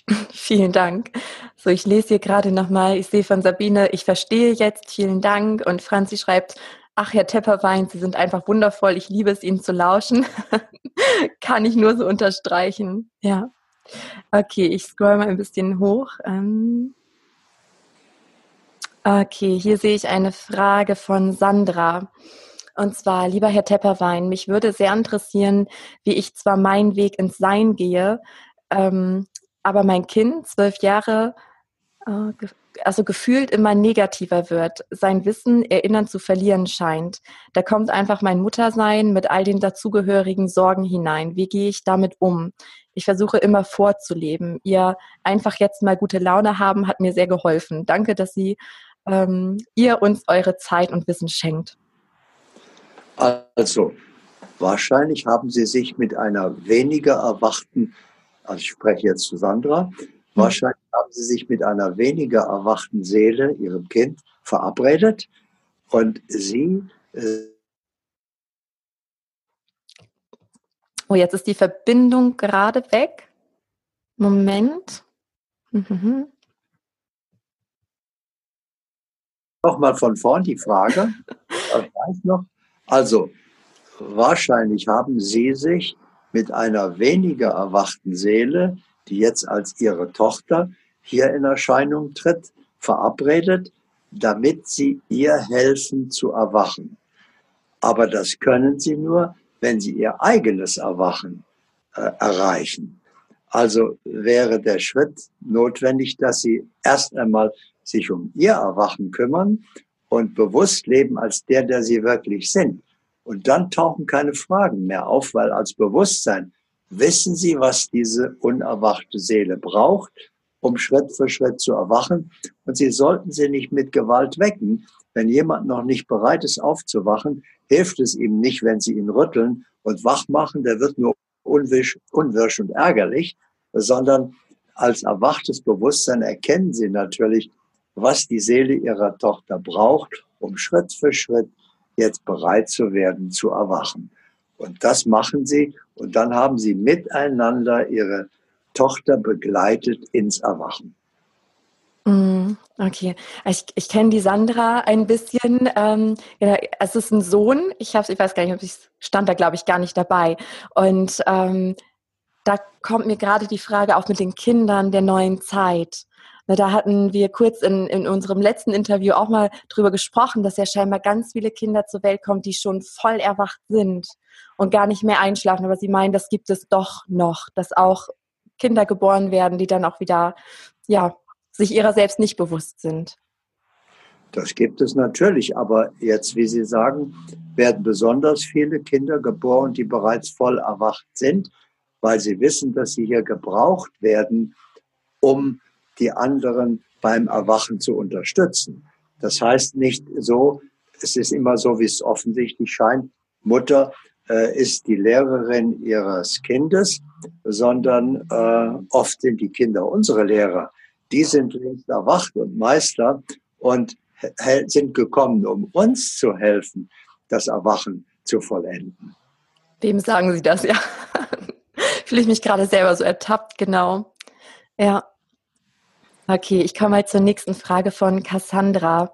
(laughs) vielen Dank. So, ich lese hier gerade nochmal, ich sehe von Sabine, ich verstehe jetzt, vielen Dank. Und Franzi schreibt, ach Herr Tepperwein, Sie sind einfach wundervoll, ich liebe es, Ihnen zu lauschen. (laughs) Kann ich nur so unterstreichen. Ja. Okay, ich scroll mal ein bisschen hoch. Ähm okay, hier sehe ich eine Frage von Sandra. Und zwar, lieber Herr Tepperwein, mich würde sehr interessieren, wie ich zwar meinen Weg ins Sein gehe, ähm, aber mein Kind, zwölf Jahre, äh, also gefühlt immer negativer wird, sein Wissen erinnern zu verlieren scheint. Da kommt einfach mein Muttersein mit all den dazugehörigen Sorgen hinein. Wie gehe ich damit um? Ich versuche immer vorzuleben. Ihr einfach jetzt mal gute Laune haben hat mir sehr geholfen. Danke, dass Sie ähm, ihr uns eure Zeit und Wissen schenkt. Also, wahrscheinlich haben Sie sich mit einer weniger erwachten, also ich spreche jetzt zu Sandra. Wahrscheinlich haben sie sich mit einer weniger erwachten Seele, ihrem Kind, verabredet und sie. Äh oh, jetzt ist die Verbindung gerade weg. Moment. Mhm. Nochmal von vorn die Frage. (laughs) noch. Also, wahrscheinlich haben Sie sich mit einer weniger erwachten Seele die jetzt als ihre Tochter hier in Erscheinung tritt, verabredet, damit sie ihr helfen zu erwachen. Aber das können sie nur, wenn sie ihr eigenes Erwachen äh, erreichen. Also wäre der Schritt notwendig, dass sie erst einmal sich um ihr Erwachen kümmern und bewusst leben als der, der sie wirklich sind. Und dann tauchen keine Fragen mehr auf, weil als Bewusstsein wissen Sie, was diese unerwachte Seele braucht, um Schritt für Schritt zu erwachen. Und Sie sollten sie nicht mit Gewalt wecken. Wenn jemand noch nicht bereit ist aufzuwachen, hilft es ihm nicht, wenn Sie ihn rütteln und wach machen. Der wird nur unwisch, unwirsch und ärgerlich, sondern als erwachtes Bewusstsein erkennen Sie natürlich, was die Seele Ihrer Tochter braucht, um Schritt für Schritt jetzt bereit zu werden, zu erwachen. Und das machen sie und dann haben sie miteinander ihre Tochter begleitet ins Erwachen. Mm, okay, ich, ich kenne die Sandra ein bisschen. Ähm, es ist ein Sohn. Ich habe, ich weiß gar nicht, ob ich stand da, glaube ich, gar nicht dabei. Und ähm, da kommt mir gerade die Frage auch mit den Kindern der neuen Zeit. Da hatten wir kurz in, in unserem letzten Interview auch mal drüber gesprochen, dass ja scheinbar ganz viele Kinder zur Welt kommen, die schon voll erwacht sind und gar nicht mehr einschlafen. Aber sie meinen, das gibt es doch noch, dass auch Kinder geboren werden, die dann auch wieder, ja, sich ihrer selbst nicht bewusst sind. Das gibt es natürlich, aber jetzt, wie Sie sagen, werden besonders viele Kinder geboren, die bereits voll erwacht sind, weil sie wissen, dass sie hier gebraucht werden, um die anderen beim Erwachen zu unterstützen. Das heißt nicht so, es ist immer so, wie es offensichtlich scheint, Mutter äh, ist die Lehrerin ihres Kindes, sondern äh, oft sind die Kinder unsere Lehrer. Die sind längst erwacht und Meister und sind gekommen, um uns zu helfen, das Erwachen zu vollenden. Wem sagen Sie das? (laughs) Ja, fühle ich mich gerade selber so ertappt, genau. Ja. Okay, ich komme mal zur nächsten Frage von Cassandra.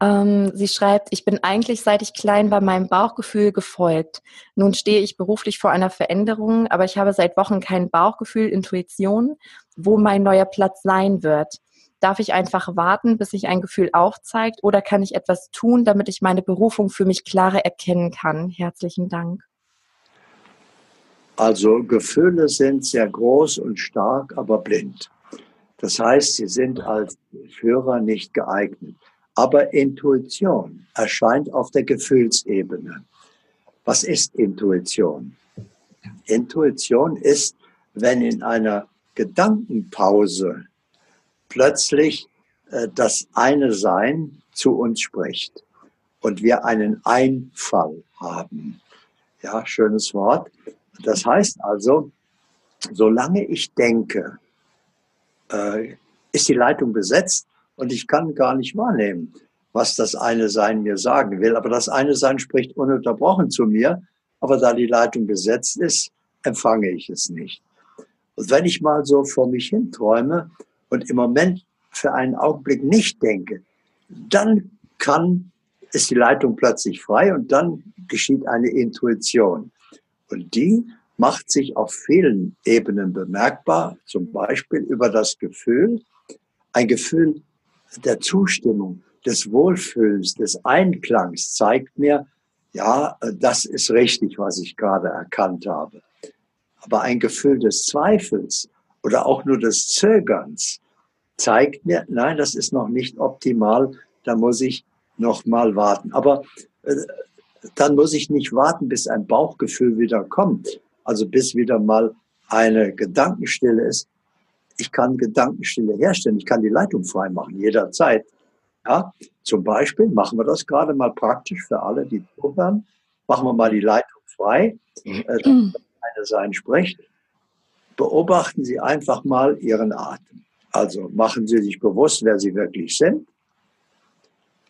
Ähm, sie schreibt, ich bin eigentlich seit ich klein war meinem Bauchgefühl gefolgt. Nun stehe ich beruflich vor einer Veränderung, aber ich habe seit Wochen kein Bauchgefühl, Intuition, wo mein neuer Platz sein wird. Darf ich einfach warten, bis sich ein Gefühl aufzeigt oder kann ich etwas tun, damit ich meine Berufung für mich klarer erkennen kann? Herzlichen Dank. Also Gefühle sind sehr groß und stark, aber blind. Das heißt, sie sind als Führer nicht geeignet. Aber Intuition erscheint auf der Gefühlsebene. Was ist Intuition? Intuition ist, wenn in einer Gedankenpause plötzlich äh, das eine Sein zu uns spricht und wir einen Einfall haben. Ja, schönes Wort. Das heißt also, solange ich denke, äh, ist die Leitung besetzt und ich kann gar nicht wahrnehmen, was das eine Sein mir sagen will. Aber das eine Sein spricht ununterbrochen zu mir, aber da die Leitung besetzt ist, empfange ich es nicht. Und wenn ich mal so vor mich hin träume und im Moment für einen Augenblick nicht denke, dann kann, ist die Leitung plötzlich frei und dann geschieht eine Intuition. Und die macht sich auf vielen Ebenen bemerkbar, zum Beispiel über das Gefühl, ein Gefühl der Zustimmung, des Wohlfühlens, des Einklangs zeigt mir, ja, das ist richtig, was ich gerade erkannt habe. Aber ein Gefühl des Zweifels oder auch nur des Zögerns zeigt mir, nein, das ist noch nicht optimal, da muss ich noch mal warten. Aber äh, dann muss ich nicht warten, bis ein Bauchgefühl wieder kommt, also bis wieder mal eine Gedankenstille ist. Ich kann Gedankenstille herstellen, ich kann die Leitung freimachen, jederzeit. Ja, zum Beispiel machen wir das gerade mal praktisch für alle, die zuhören. Machen wir mal die Leitung frei, äh, eine Sein spricht. Beobachten Sie einfach mal Ihren Atem. Also machen Sie sich bewusst, wer Sie wirklich sind.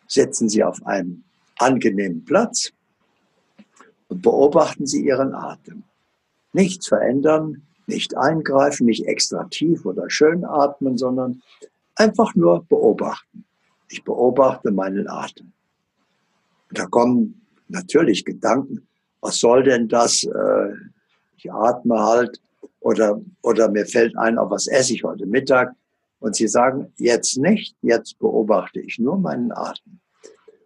Setzen Sie auf einen angenehmen Platz und beobachten Sie Ihren Atem. Nichts verändern, nicht eingreifen, nicht extra tief oder schön atmen, sondern einfach nur beobachten. Ich beobachte meinen Atem. Da kommen natürlich Gedanken, was soll denn das? Äh, ich atme halt oder, oder mir fällt ein, auf was esse ich heute Mittag. Und Sie sagen, jetzt nicht, jetzt beobachte ich nur meinen Atem.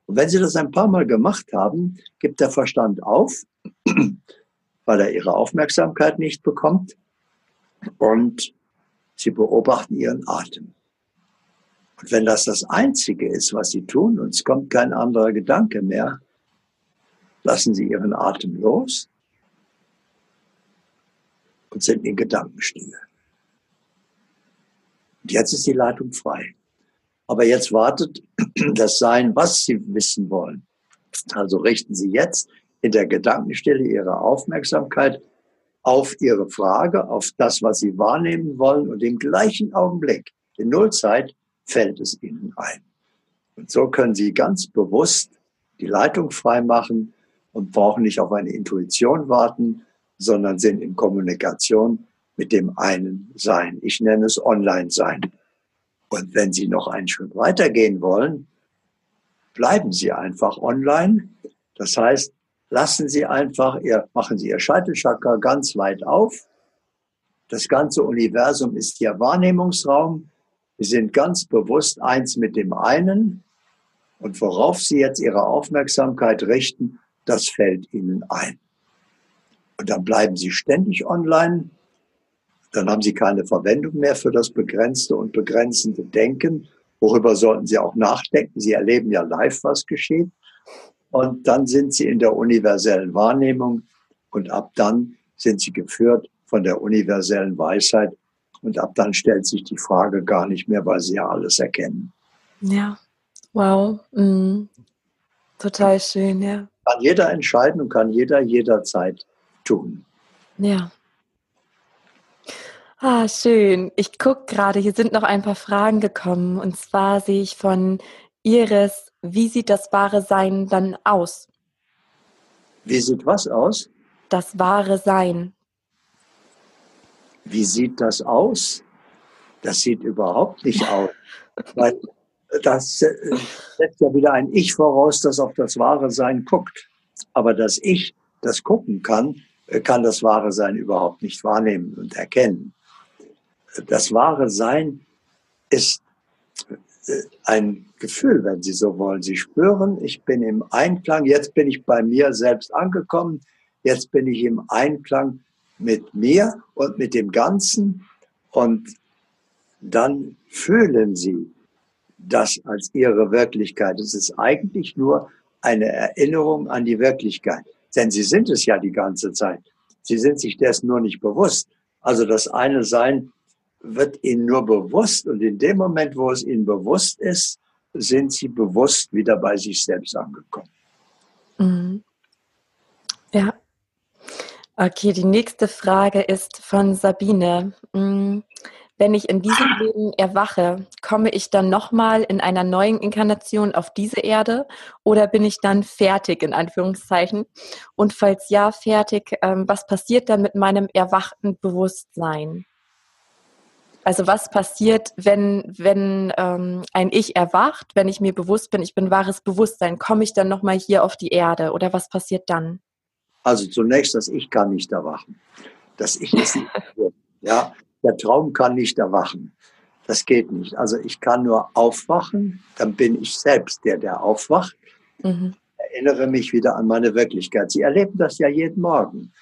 Und wenn Sie das ein paar Mal gemacht haben, gibt der Verstand auf, weil er Ihre Aufmerksamkeit nicht bekommt. Und Sie beobachten Ihren Atem. Und wenn das das Einzige ist, was Sie tun, und es kommt kein anderer Gedanke mehr, lassen Sie Ihren Atem los und sind in Gedankenstille. Und jetzt ist die Leitung frei. Aber jetzt wartet (clears throat) das Sein, was Sie wissen wollen. Also richten Sie jetzt in der Gedankenstille Ihre Aufmerksamkeit auf Ihre Frage, auf das, was Sie wahrnehmen wollen und im gleichen Augenblick, in Nullzeit, fällt es Ihnen ein. Und so können Sie ganz bewusst die Leitung freimachen und brauchen nicht auf eine Intuition warten, sondern sind in Kommunikation mit dem einen Sein. Ich nenne es Online-Sein. Und wenn Sie noch einen Schritt weitergehen wollen, bleiben Sie einfach online. Das heißt, lassen Sie einfach Ihr, machen Sie Ihr Scheitelchakra ganz weit auf. Das ganze Universum ist Ihr Wahrnehmungsraum. Sie sind ganz bewusst eins mit dem einen. Und worauf Sie jetzt Ihre Aufmerksamkeit richten, das fällt Ihnen ein. Und dann bleiben Sie ständig online dann haben Sie keine Verwendung mehr für das begrenzte und begrenzende Denken. Worüber sollten Sie auch nachdenken? Sie erleben ja live, was geschieht. Und dann sind Sie in der universellen Wahrnehmung und ab dann sind Sie geführt von der universellen Weisheit und ab dann stellt sich die Frage gar nicht mehr, weil Sie ja alles erkennen. Ja, wow, mhm. total schön, ja. Kann jeder entscheiden und kann jeder jederzeit tun. Ja. Ah, schön. Ich gucke gerade, hier sind noch ein paar Fragen gekommen. Und zwar sehe ich von Iris, wie sieht das wahre Sein dann aus? Wie sieht was aus? Das wahre Sein. Wie sieht das aus? Das sieht überhaupt nicht aus. (laughs) Weil das äh, setzt ja wieder ein Ich voraus, das auf das wahre Sein guckt. Aber das Ich, das gucken kann, äh, kann das wahre Sein überhaupt nicht wahrnehmen und erkennen das wahre Sein ist ein Gefühl, wenn Sie so wollen. Sie spüren, ich bin im Einklang, jetzt bin ich bei mir selbst angekommen, jetzt bin ich im Einklang mit mir und mit dem Ganzen. Und dann fühlen sie das als ihre Wirklichkeit. Es ist eigentlich nur eine Erinnerung an die Wirklichkeit. Denn sie sind es ja die ganze Zeit. Sie sind sich dessen nur nicht bewusst. Also das eine Sein wird ihnen nur bewusst und in dem Moment, wo es ihnen bewusst ist, sind sie bewusst wieder bei sich selbst angekommen. Mhm. Ja. Okay, die nächste Frage ist von Sabine. Mhm wenn ich in diesem Leben erwache, komme ich dann nochmal in einer neuen Inkarnation auf diese Erde oder bin ich dann fertig in Anführungszeichen? Und falls ja, fertig, ähm, was passiert dann mit meinem erwachten Bewusstsein? Also was passiert, wenn, wenn ähm, ein Ich erwacht, wenn ich mir bewusst bin, ich bin wahres Bewusstsein, komme ich dann nochmal hier auf die Erde oder was passiert dann? Also zunächst, das Ich kann nicht erwachen. Das Ich ist nicht. (laughs) ja, der Traum kann nicht erwachen. Das geht nicht. Also ich kann nur aufwachen, dann bin ich selbst der, der aufwacht. Mhm. Erinnere mich wieder an meine Wirklichkeit. Sie erleben das ja jeden Morgen.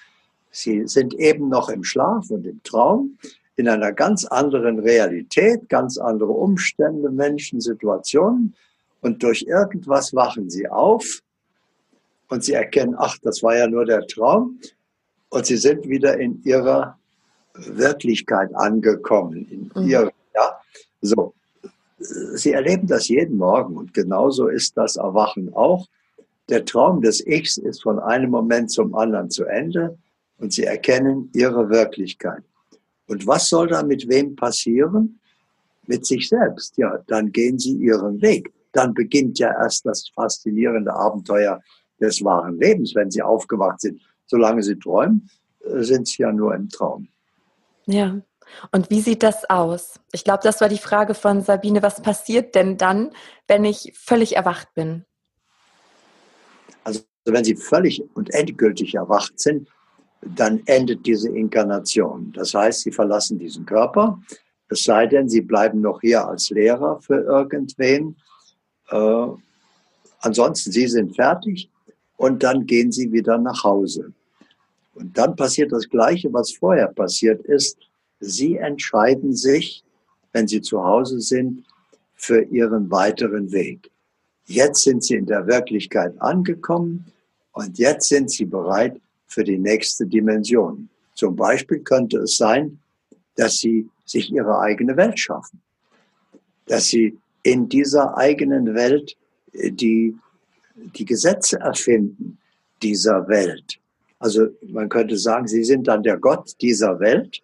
Sie sind eben noch im Schlaf und im Traum, in einer ganz anderen Realität, ganz andere Umstände, Menschen, Situationen. Und durch irgendwas wachen sie auf und sie erkennen, ach, das war ja nur der Traum. Und sie sind wieder in ihrer Wirklichkeit angekommen in mhm. ja, so. Sie erleben das jeden Morgen und genauso ist das Erwachen auch. Der Traum des Ichs ist von einem Moment zum anderen zu Ende und sie erkennen ihre Wirklichkeit. Und was soll da mit wem passieren? Mit sich selbst. Ja, dann gehen sie ihren Weg. Dann beginnt ja erst das faszinierende Abenteuer des wahren Lebens, wenn sie aufgewacht sind. Solange sie träumen, äh, sind sie ja nur im Traum. Ja. Und wie sieht das aus? Ich glaube, das war die Frage von Sabine. Was passiert denn dann, wenn ich völlig erwacht bin? Also wenn Sie völlig und endgültig erwacht sind, dann endet diese Inkarnation. Das heißt, Sie verlassen diesen Körper, es sei denn, Sie bleiben noch hier als Lehrer für irgendwen. Äh, ansonsten, Sie sind fertig und dann gehen Sie wieder nach Hause. Und dann passiert das Gleiche, was vorher passiert ist. Sie entscheiden sich, wenn Sie zu Hause sind, für Ihren weiteren Weg. Jetzt sind Sie in der Wirklichkeit angekommen und jetzt sind Sie bereit für die nächste Dimension. Zum Beispiel könnte es sein, dass Sie sich Ihre eigene Welt schaffen, dass Sie in dieser eigenen Welt äh, die, die Gesetze erfinden dieser Welt also man könnte sagen, sie sind dann der Gott dieser Welt,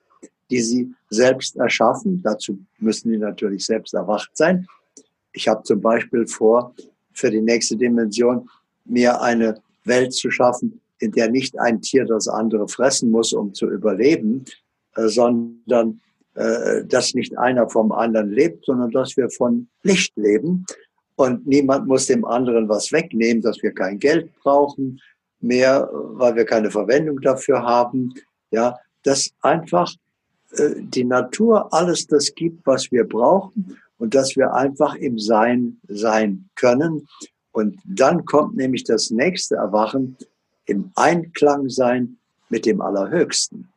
die sie selbst erschaffen. Dazu müssen sie natürlich selbst erwacht sein. Ich habe zum Beispiel vor, für die nächste Dimension mir eine Welt zu schaffen, in der nicht ein Tier das andere fressen muss, um zu überleben, äh, sondern äh, dass nicht einer vom anderen lebt, sondern dass wir von Licht leben und niemand muss dem anderen was wegnehmen, dass wir kein Geld brauchen, mehr, weil wir keine Verwendung dafür haben. Ja, dass einfach äh, die Natur alles das gibt, was wir brauchen und dass wir einfach im Sein sein können. Und dann kommt nämlich das nächste Erwachen im Einklang sein mit dem Allerhöchsten.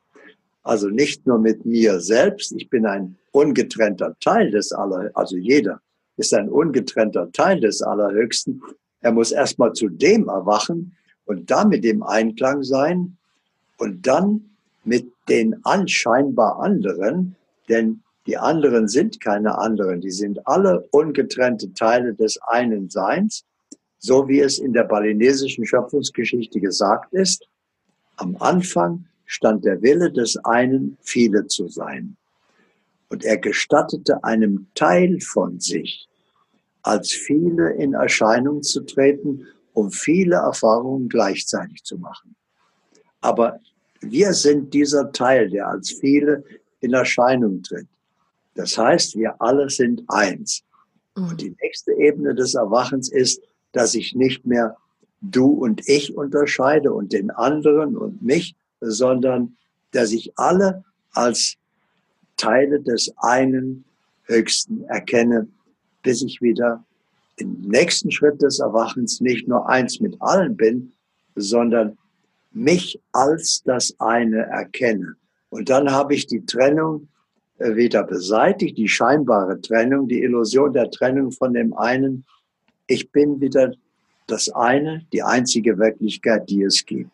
Also nicht nur mit mir selbst. Ich bin ein ungetrennter Teil des Allerhöchsten. Also jeder ist ein ungetrennter Teil des Allerhöchsten. Er muss erstmal zu dem erwachen, und damit im Einklang sein und dann mit den anscheinbar anderen, denn die anderen sind keine anderen, die sind alle ungetrennte Teile des einen Seins, so wie es in der balinesischen Schöpfungsgeschichte gesagt ist. Am Anfang stand der Wille des einen, viele zu sein. Und er gestattete einem Teil von sich, als viele in Erscheinung zu treten um viele Erfahrungen gleichzeitig zu machen. Aber wir sind dieser Teil, der als viele in Erscheinung tritt. Das heißt, wir alle sind eins. Mhm. Und die nächste Ebene des Erwachens ist, dass ich nicht mehr du und ich unterscheide und den anderen und mich, sondern dass ich alle als Teile des einen Höchsten erkenne, bis ich wieder im nächsten Schritt des Erwachens nicht nur eins mit allen bin, sondern mich als das eine erkenne. Und dann habe ich die Trennung äh, wieder beseitigt, die scheinbare Trennung, die Illusion der Trennung von dem einen. Ich bin wieder das eine, die einzige Wirklichkeit, die es gibt.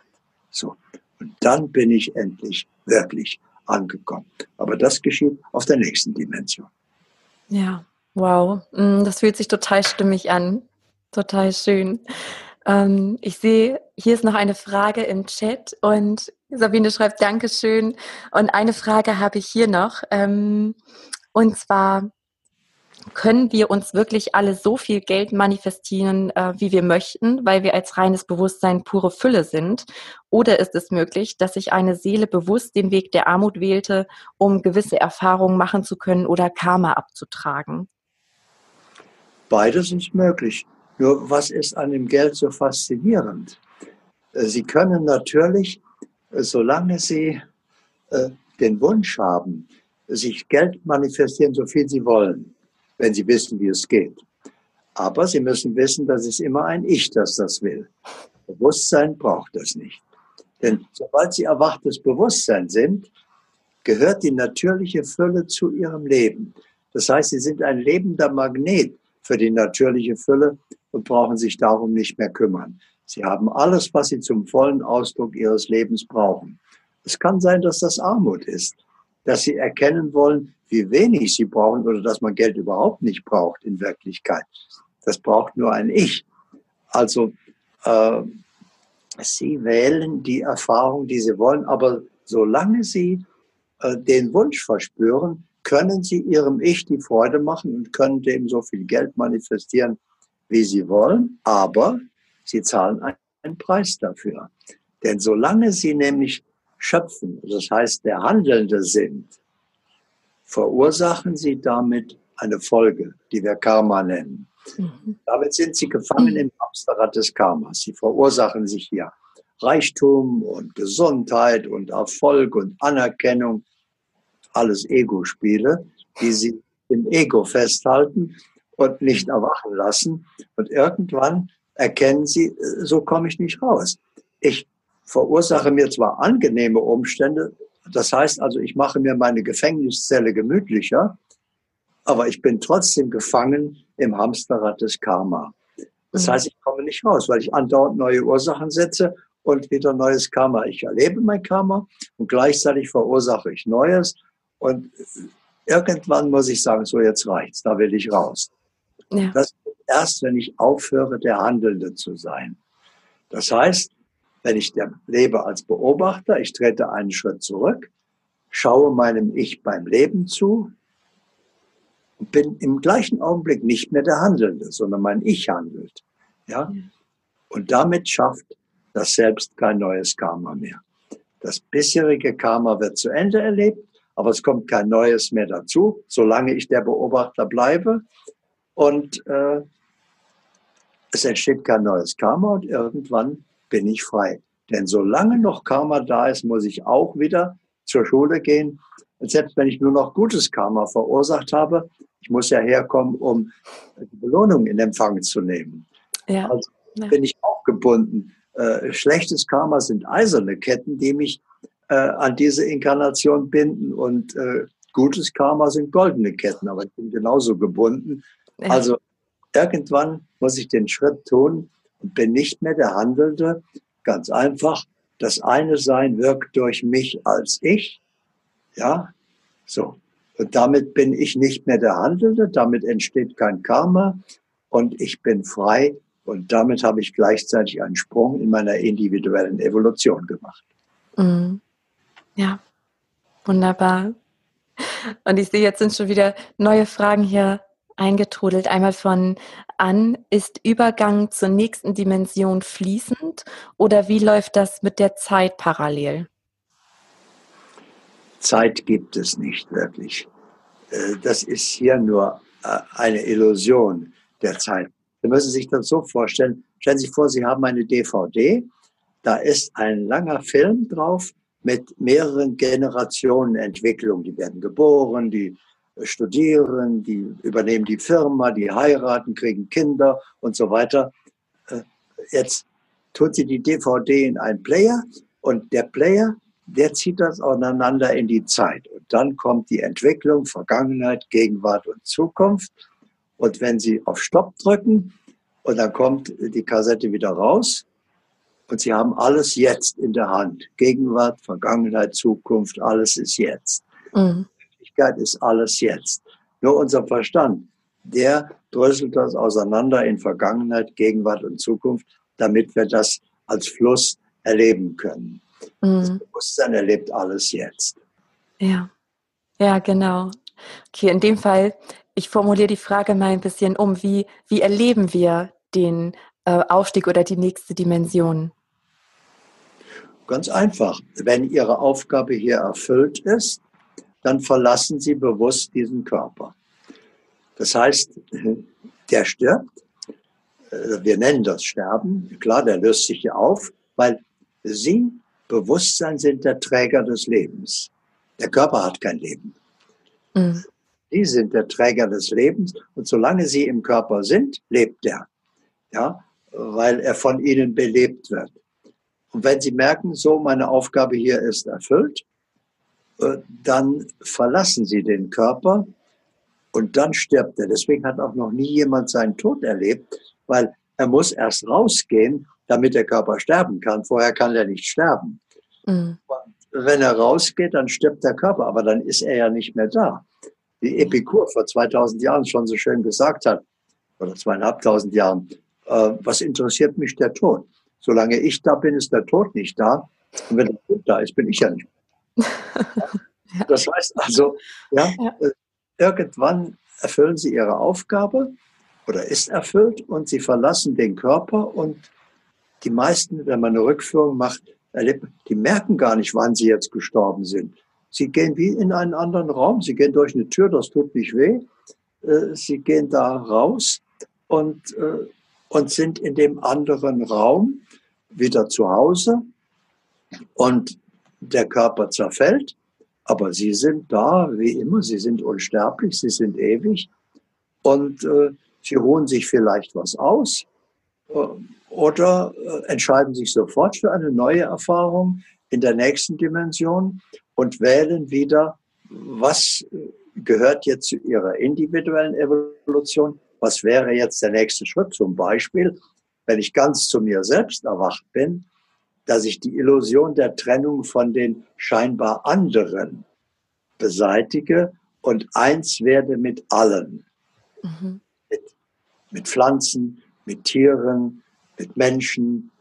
So. Und dann bin ich endlich wirklich angekommen. Aber das geschieht auf der nächsten Dimension. Ja, wow. Mm, das fühlt sich total stimmig an. Total schön. Ähm, ich sehe, hier ist noch eine Frage im Chat und Sabine schreibt Dankeschön. Und eine Frage habe ich hier noch. Ähm, und zwar, können wir uns wirklich alle so viel Geld manifestieren, äh, wie wir möchten, weil wir als reines Bewusstsein pure Fülle sind? Oder ist es möglich, dass sich eine Seele bewusst den Weg der Armut wählte, um gewisse Erfahrungen machen zu können oder Karma abzutragen? Beides ist möglich. Nur was ist an dem Geld so faszinierend? Äh, Sie können natürlich, äh, solange Sie äh, den Wunsch haben, sich Geld manifestieren, so viel Sie wollen, wenn Sie wissen, wie es geht. Aber Sie müssen wissen, dass es immer ein Ich, das das will. Bewusstsein braucht das nicht. Denn sobald Sie erwachtes Bewusstsein sind, gehört die natürliche Fülle zu Ihrem Leben. Das heißt, Sie sind ein lebender Magnet für die natürliche Fülle und brauchen sich darum nicht mehr kümmern. Sie haben alles, was Sie zum vollen Ausdruck Ihres Lebens brauchen. Es kann sein, dass das Armut ist, dass Sie erkennen wollen, wie wenig sie brauchen oder dass man Geld überhaupt nicht braucht in Wirklichkeit. Das braucht nur ein Ich. Also äh, sie wählen die Erfahrung, die sie wollen, aber solange sie äh, den Wunsch verspüren, können sie ihrem Ich die Freude machen und können dem so viel Geld manifestieren, wie sie wollen, aber sie zahlen einen Preis dafür. Denn solange sie nämlich schöpfen, das heißt der Handelnde sind, verursachen sie damit eine Folge, die wir Karma nennen. Mhm. Damit sind sie gefangen im Hamsterrad des Karmas. Sie verursachen sich hier Reichtum und Gesundheit und Erfolg und Anerkennung, alles Ego-Spiele, die sie im Ego festhalten und nicht erwachen lassen. Und irgendwann erkennen sie, so komme ich nicht raus. Ich verursache mir zwar angenehme Umstände, das heißt also, ich mache mir meine Gefängniszelle gemütlicher, aber ich bin trotzdem gefangen im Hamsterrad des Karma. Das mhm. heißt, ich komme nicht raus, weil ich andauernd neue Ursachen setze und wieder neues Karma. Ich erlebe mein Karma und gleichzeitig verursache ich Neues. Und irgendwann muss ich sagen, so jetzt reicht's, da will ich raus. Ja. Das erst, wenn ich aufhöre, der Handelnde zu sein. Das heißt, wenn ich lebe als Beobachter, ich trete einen Schritt zurück, schaue meinem Ich beim Leben zu und bin im gleichen Augenblick nicht mehr der Handelnde, sondern mein Ich handelt. Ja? Und damit schafft das Selbst kein neues Karma mehr. Das bisherige Karma wird zu Ende erlebt, aber es kommt kein neues mehr dazu, solange ich der Beobachter bleibe. Und äh, es entsteht kein neues Karma und irgendwann bin ich frei. Denn solange noch Karma da ist, muss ich auch wieder zur Schule gehen. Und selbst wenn ich nur noch gutes Karma verursacht habe, ich muss ja herkommen, um die Belohnung in Empfang zu nehmen. Ja. Also bin ich auch gebunden. Äh, schlechtes Karma sind eiserne Ketten, die mich äh, an diese Inkarnation binden. Und äh, gutes Karma sind goldene Ketten, aber ich bin genauso gebunden. Also irgendwann muss ich den Schritt tun, und bin nicht mehr der Handelnde. Ganz einfach, das eine Sein wirkt durch mich als ich. Ja, so. Und damit bin ich nicht mehr der Handelnde, damit entsteht kein Karma und ich bin frei und damit habe ich gleichzeitig einen Sprung in meiner individuellen Evolution gemacht. Mhm. Ja, wunderbar. Und ich sehe, jetzt sind schon wieder neue Fragen hier eingetrudelt. Einmal von an, ist Übergang zur nächsten Dimension fließend oder wie läuft das mit der Zeit parallel? Zeit gibt es nicht wirklich. Äh, das ist hier nur äh, eine Illusion der Zeit. Sie müssen sich das so vorstellen. Stellen Sie sich vor, Sie haben eine DVD. Da ist ein langer Film drauf mit mehreren Generationen Entwicklung. Die werden geboren, die studieren, die übernehmen die Firma, die heiraten, kriegen Kinder und so weiter. Äh, jetzt tut sie die DVD in einen Player und der Player, der zieht das auseinander in die Zeit. Und dann kommt die Entwicklung, Vergangenheit, Gegenwart und Zukunft. Und wenn Sie auf Stopp drücken und dann kommt die Kassette wieder raus und Sie haben alles jetzt in der Hand. Gegenwart, Vergangenheit, Zukunft, alles ist jetzt. Mhm. Wirklichkeit ist alles jetzt. Nur unser Verstand, der dröselt das auseinander in Vergangenheit, Gegenwart und Zukunft, damit wir das als Fluss erleben können. Mhm. Das Bewusstsein erlebt alles jetzt. Ja, ja, genau. Okay, in dem Fall, ich formuliere die Frage mal ein bisschen um. Wie, wie erleben wir den äh, Aufstieg oder die nächste Dimension? Ganz einfach. Wenn Ihre Aufgabe hier erfüllt ist, dann verlassen Sie bewusst diesen Körper. Das heißt, der stirbt. Wir nennen das Sterben. Klar, der löst sich hier auf, weil Sie, Bewusstsein, sind der Träger des Lebens. Der Körper hat kein Leben. Mhm. Sie sind der Träger des Lebens und solange Sie im Körper sind, lebt er. Ja, weil er von Ihnen belebt wird. Und wenn Sie merken, so meine Aufgabe hier ist erfüllt, dann verlassen Sie den Körper und dann stirbt er. Deswegen hat auch noch nie jemand seinen Tod erlebt, weil er muss erst rausgehen, damit der Körper sterben kann. Vorher kann er nicht sterben. Mhm. wenn er rausgeht, dann stirbt der Körper, aber dann ist er ja nicht mehr da. Wie. Epikur vor 2000 Jahren schon so schön gesagt hat, oder zweieinhalbtausend Jahren, äh, was interessiert mich der Tod? Solange ich da bin, ist der Tod nicht da. Und wenn der Tod da ist, bin ich ja nicht. (laughs) ja. Das heißt also, ja, ja, äh, irgendwann erfüllen sie ihre Aufgabe oder ist erfüllt und sie verlassen den Körper und die meisten, wenn man eine Rückführung macht, erlebt, die merken gar nicht, wann sie jetzt gestorben sind. Sie gehen wie in einen anderen Raum, sie gehen durch eine Tür, das tut nicht weh. Äh, sie gehen da raus und, äh, und sind in dem anderen Raum wieder zu Hause und der Körper zerfällt, aber sie sind da wie immer, sie sind unsterblich, sie sind ewig und äh, sie ruhen sich vielleicht was aus äh, oder äh, entscheiden sich sofort für eine neue Erfahrung in der nächsten Dimension und wählen wieder, was gehört jetzt zu ihrer individuellen Evolution, was wäre jetzt der nächste Schritt. Zum Beispiel, wenn ich ganz zu mir selbst erwacht bin, dass ich die Illusion der Trennung von den scheinbar anderen beseitige und eins werde mit allen. Mhm. Mit, mit Pflanzen, mit Tieren, mit Menschen,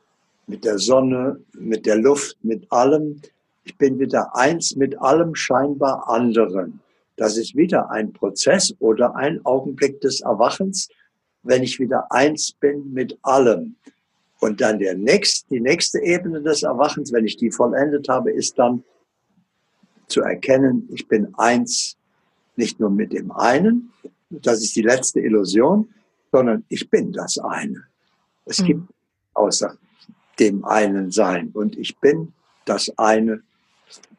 mit der Sonne, mit der Luft, mit allem. Ich bin wieder eins mit allem scheinbar anderen. Das ist wieder ein Prozess oder ein Augenblick des Erwachens, wenn ich wieder eins bin mit allem. Und dann der nächst, die nächste Ebene des Erwachens, wenn ich die vollendet habe, ist dann zu erkennen, ich bin eins, nicht nur mit dem einen, das ist die letzte Illusion, sondern ich bin das eine. Es mhm. gibt außer dem einen Sein und ich bin das eine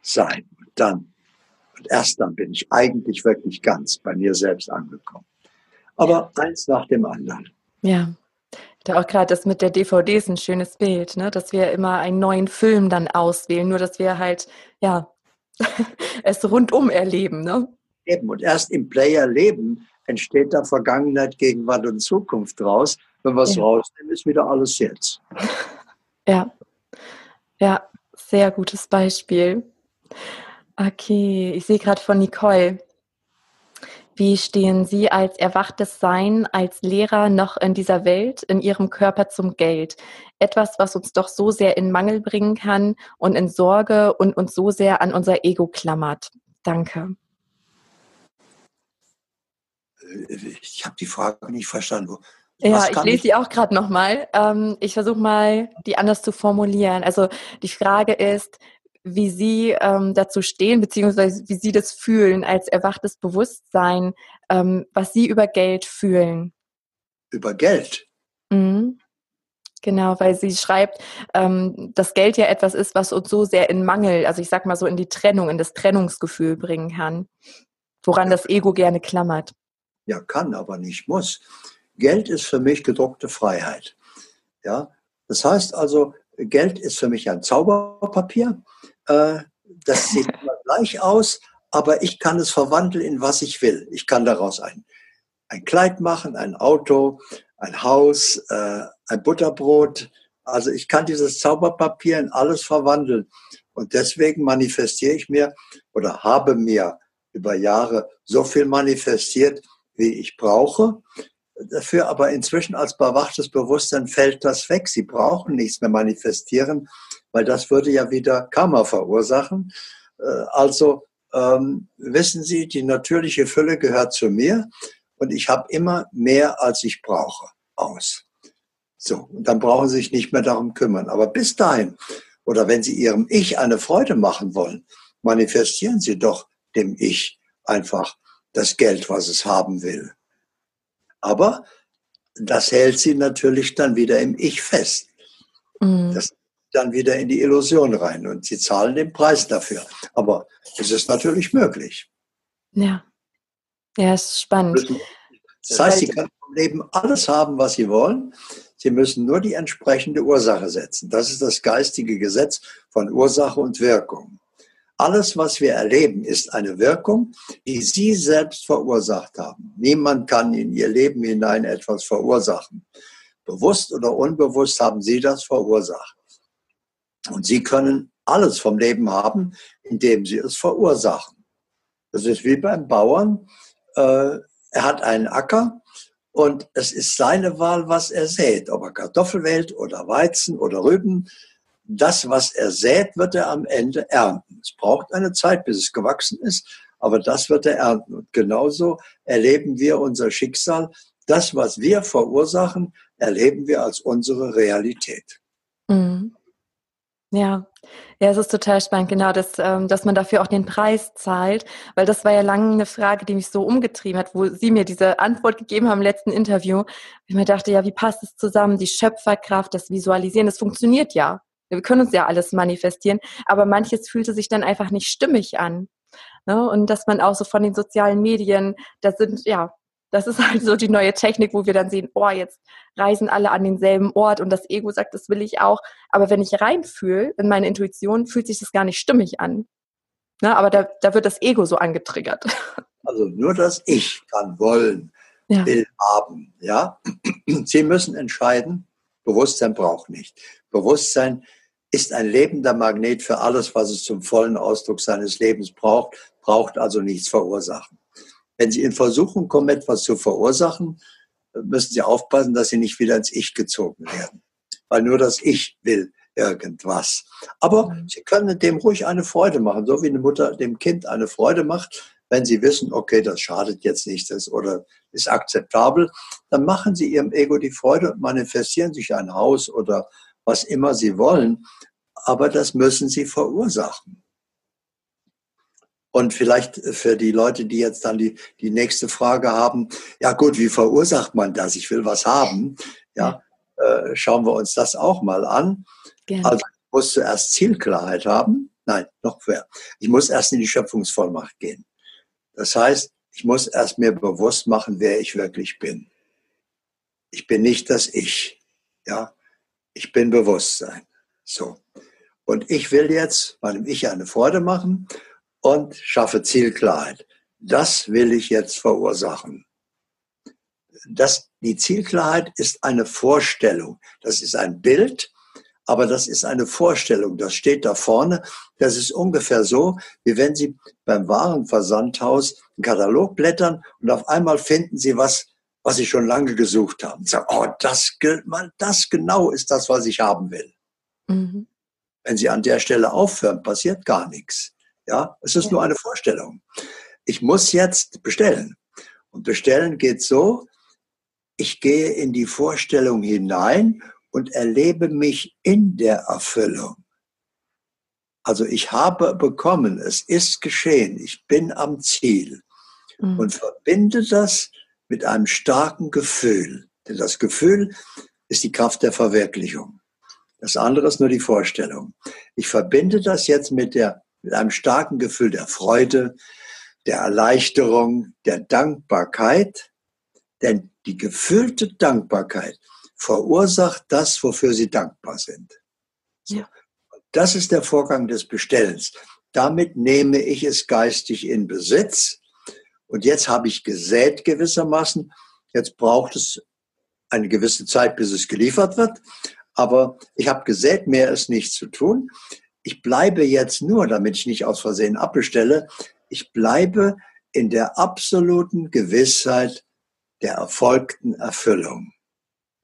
Sein. Und dann, und erst dann bin ich eigentlich wirklich ganz bei mir selbst angekommen. Aber ja. eins nach dem anderen. Ja, da auch gerade das mit der DVD ist ein schönes Bild, ne? dass wir immer einen neuen Film dann auswählen, nur dass wir halt, ja, (laughs) es rundum erleben. Ne? Eben, und erst im Player leben entsteht da Vergangenheit, Gegenwart und Zukunft raus. Wenn wir es ja. rausnehmen, ist wieder alles jetzt. (laughs) Ja, ja, sehr gutes Beispiel. Okay, ich sehe gerade von Nicole. Wie stehen Sie als erwachtes Sein, als Lehrer noch in dieser Welt, in Ihrem Körper zum Geld? Etwas, was uns doch so sehr in Mangel bringen kann und in Sorge und uns so sehr an unser Ego klammert. Danke. Ich habe die Frage nicht verstanden. Ja, ich lese ich? sie auch gerade nochmal. Ähm, ich versuche mal, die anders zu formulieren. Also die Frage ist, wie Sie ähm, dazu stehen, beziehungsweise wie Sie das fühlen als erwachtes Bewusstsein, ähm, was Sie über Geld fühlen. Über Geld? Mhm. Genau, weil sie schreibt, ähm, dass Geld ja etwas ist, was uns so sehr in Mangel, also ich sag mal so in die Trennung, in das Trennungsgefühl bringen kann, woran das Ego gerne klammert. Ja, kann, aber nicht muss. Geld ist für mich gedruckte Freiheit. Ja, das heißt also, Geld ist für mich ein Zauberpapier. Äh, das sieht (laughs) immer gleich aus, aber ich kann es verwandeln in was ich will. Ich kann daraus ein, ein Kleid machen, ein Auto, ein Haus, äh, ein Butterbrot. Also ich kann dieses Zauberpapier in alles verwandeln. Und deswegen manifestiere ich mir oder habe mir über Jahre so viel manifestiert, wie ich brauche. Dafür aber inzwischen als bewachtes Bewusstsein fällt das weg. Sie brauchen nichts mehr manifestieren, weil das würde ja wieder Karma verursachen. Äh, also ähm, wissen Sie, die natürliche Fülle gehört zu mir und ich habe immer mehr, als ich brauche, aus. So, und dann brauchen Sie sich nicht mehr darum kümmern. Aber bis dahin, oder wenn Sie Ihrem Ich eine Freude machen wollen, manifestieren Sie doch dem Ich einfach das Geld, was es haben will. Aber das hält sie natürlich dann wieder im Ich fest. Mhm. Das dann wieder in die Illusion rein und sie zahlen den Preis dafür. Aber es ist natürlich möglich. Ja. Ja, ist spannend. Das heißt, sie können im Leben alles haben, was sie wollen. Sie müssen nur die entsprechende Ursache setzen. Das ist das geistige Gesetz von Ursache und Wirkung. Alles, was wir erleben, ist eine Wirkung, die Sie selbst verursacht haben. Niemand kann in Ihr Leben hinein etwas verursachen. Bewusst oder unbewusst haben Sie das verursacht. Und Sie können alles vom Leben haben, indem Sie es verursachen. Das ist wie beim Bauern. Äh, er hat einen Acker und es ist seine Wahl, was er sät. Ob er Kartoffel wählt oder Weizen oder Rüben das, was er sät, wird er am Ende ernten. Es braucht eine Zeit, bis es gewachsen ist, aber das wird er ernten. Und genauso erleben wir unser Schicksal. Das, was wir verursachen, erleben wir als unsere Realität. Mhm. Ja, ja, es ist total spannend, genau, dass, ähm, dass man dafür auch den Preis zahlt, weil das war ja lange eine Frage, die mich so umgetrieben hat, wo Sie mir diese Antwort gegeben haben im letzten Interview. Ich mir dachte, ja, wie passt es zusammen? Die Schöpferkraft, das Visualisieren, das funktioniert ja. Wir können uns ja alles manifestieren, aber manches fühlte sich dann einfach nicht stimmig an. Ne? Und dass man auch so von den sozialen Medien, das sind, ja, das ist halt so die neue Technik, wo wir dann sehen, oh, jetzt reisen alle an denselben Ort und das Ego sagt, das will ich auch. Aber wenn ich reinfühle in meine Intuition, fühlt sich das gar nicht stimmig an. Ne? Aber da, da wird das Ego so angetriggert. (laughs) Also nur das Ich kann wollen, ja. will haben. Ja, (clears throat) Sie müssen entscheiden. Bewusstsein braucht nicht. Bewusstsein ist ein lebender Magnet für alles, was es zum vollen Ausdruck seines Lebens braucht, braucht also nichts verursachen. Wenn Sie in Versuchung kommen, etwas zu verursachen, müssen Sie aufpassen, dass Sie nicht wieder ins Ich gezogen werden. Weil nur das Ich will irgendwas. Aber mhm. Sie können dem ruhig eine Freude machen, so wie eine Mutter dem Kind eine Freude macht, wenn Sie wissen, okay, das schadet jetzt nichts oder ist akzeptabel, dann machen Sie Ihrem Ego die Freude und manifestieren sich ein Haus oder was immer sie wollen, aber das müssen sie verursachen. Und vielleicht für die Leute, die jetzt dann die, die nächste Frage haben, ja gut, wie verursacht man das? Ich will was haben. Ja, äh, schauen wir uns das auch mal an. Gerne. Also ich muss zuerst Zielklarheit haben. Nein, noch mehr. Ich muss erst in die Schöpfungsvollmacht gehen. Das heißt, ich muss erst mir bewusst machen, wer ich wirklich bin. Ich bin nicht das Ich. Ja, ich bin Bewusstsein. So. Und ich will jetzt meinem Ich eine Freude machen und schaffe Zielklarheit. Das will ich jetzt verursachen. Das, die Zielklarheit ist eine Vorstellung. Das ist ein Bild, aber das ist eine Vorstellung. Das steht da vorne. Das ist ungefähr so, wie wenn Sie beim Warenversandhaus einen Katalog blättern und auf einmal finden Sie was, was sie schon lange gesucht haben. Sagen, oh, das, das genau ist das, was ich haben will. Mhm. Wenn sie an der Stelle aufhören, passiert gar nichts. Ja, es ist ja. nur eine Vorstellung. Ich muss jetzt bestellen. Und bestellen geht so, ich gehe in die Vorstellung hinein und erlebe mich in der Erfüllung. Also ich habe bekommen, es ist geschehen, ich bin am Ziel mhm. und verbinde das mit einem starken Gefühl. Denn das Gefühl ist die Kraft der Verwirklichung. Das andere ist nur die Vorstellung. Ich verbinde das jetzt mit, der, mit einem starken Gefühl der Freude, der Erleichterung, der Dankbarkeit. Denn die gefühlte Dankbarkeit verursacht das, wofür Sie dankbar sind. Ja. Das ist der Vorgang des Bestellens. damit nehme ich es geistig in Besitz. Und jetzt habe ich gesät gewissermaßen. Jetzt braucht es eine gewisse Zeit, bis es geliefert wird. Aber ich habe gesät, mehr ist nicht zu tun. Ich bleibe jetzt nur, damit ich nicht aus Versehen abbestelle, ich bleibe in der absoluten Gewissheit der erfolgten Erfüllung.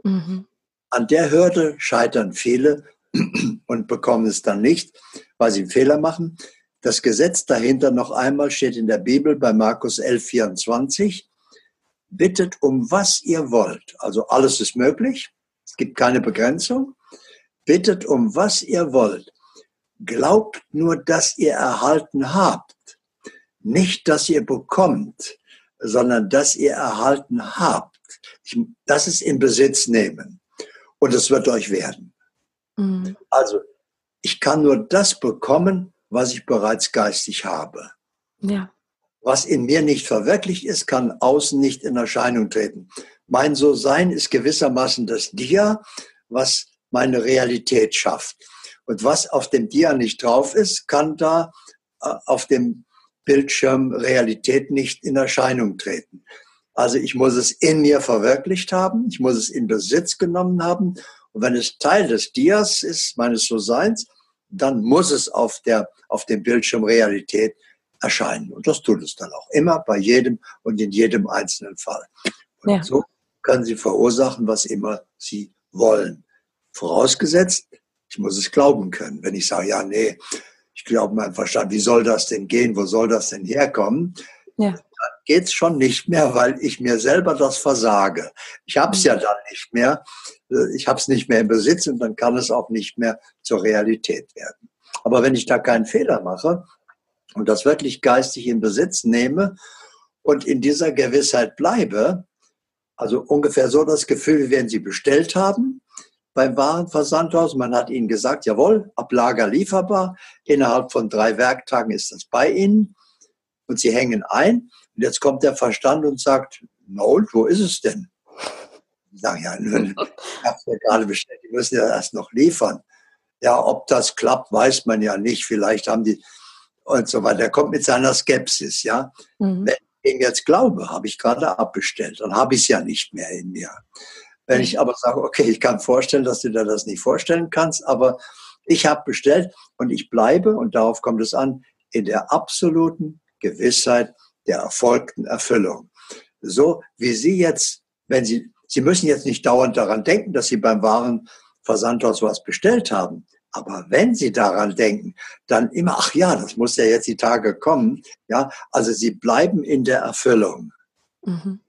Mhm. An der Hürde scheitern viele (clears throat) und bekommen es dann nicht, weil sie einen Fehler machen. Das Gesetz dahinter noch einmal steht in der Bibel bei Markus 11, 24. Bittet um was ihr wollt. Also alles ist möglich. Es gibt keine Begrenzung. Bittet um was ihr wollt. Glaubt nur, dass ihr erhalten habt. Nicht, dass ihr bekommt, sondern dass ihr erhalten habt. Ich, das ist in Besitz nehmen. Und es wird euch werden. Mhm. Also, ich kann nur das bekommen, was ich bereits geistig habe. Ja. Was in mir nicht verwirklicht ist, kann außen nicht in Erscheinung treten. Mein So-Sein ist gewissermaßen das Dia, was meine Realität schafft. Und was auf dem Dia nicht drauf ist, kann da äh, auf dem Bildschirm Realität nicht in Erscheinung treten. Also ich muss es in mir verwirklicht haben, ich muss es in Besitz genommen haben. Und wenn es Teil des Dias ist, meines So-Seins, dann muss es auf, der, auf dem Bildschirm Realität erscheinen. Und das tut es dann auch immer bei jedem und in jedem einzelnen Fall. Und ja. so können Sie verursachen, was immer Sie wollen. Vorausgesetzt, ich muss es glauben können. Wenn ich sage, ja, nee, ich glaube mein Verstand, wie soll das denn gehen? Wo soll das denn herkommen? Ja. Dann geht's schon nicht mehr, weil ich mir selber das versage. Ich habe es mhm. ja dann nicht mehr. Ich habe es nicht mehr im Besitz und dann kann es auch nicht mehr zur Realität werden. Aber wenn ich da keinen Fehler mache und das wirklich geistig in Besitz nehme und in dieser Gewissheit bleibe, also ungefähr so das Gefühl, wie wenn Sie bestellt haben, beim Warenversandhaus. Man hat ihnen gesagt, jawohl, Ablager lieferbar. Innerhalb von drei Werktagen ist das bei Ihnen. Und Sie hängen ein. Und jetzt kommt der Verstand und sagt, no, wo ist es denn? Sie sagen, ja, ich habe es ja gerade bestellt, die müssen ja erst noch liefern. Ja, ob das klappt, weiß man ja nicht. Vielleicht haben die und so weiter. Er kommt mit seiner Skepsis, ja. Mhm. Wenn ich ihm jetzt glaube, habe ich gerade abbestellt, dann habe ich es ja nicht mehr in mir. Wenn ich aber sage, okay, ich kann vorstellen, dass du dir das nicht vorstellen kannst, aber ich habe bestellt und ich bleibe, und darauf kommt es an, in der absoluten Gewissheit der erfolgten Erfüllung. So wie Sie jetzt, wenn Sie, Sie müssen jetzt nicht dauernd daran denken, dass Sie beim Warenversandhaus was bestellt haben. Aber wenn Sie daran denken, dann immer, ach ja, das muss ja jetzt die Tage kommen. Ja, also Sie bleiben in der Erfüllung. Mhm.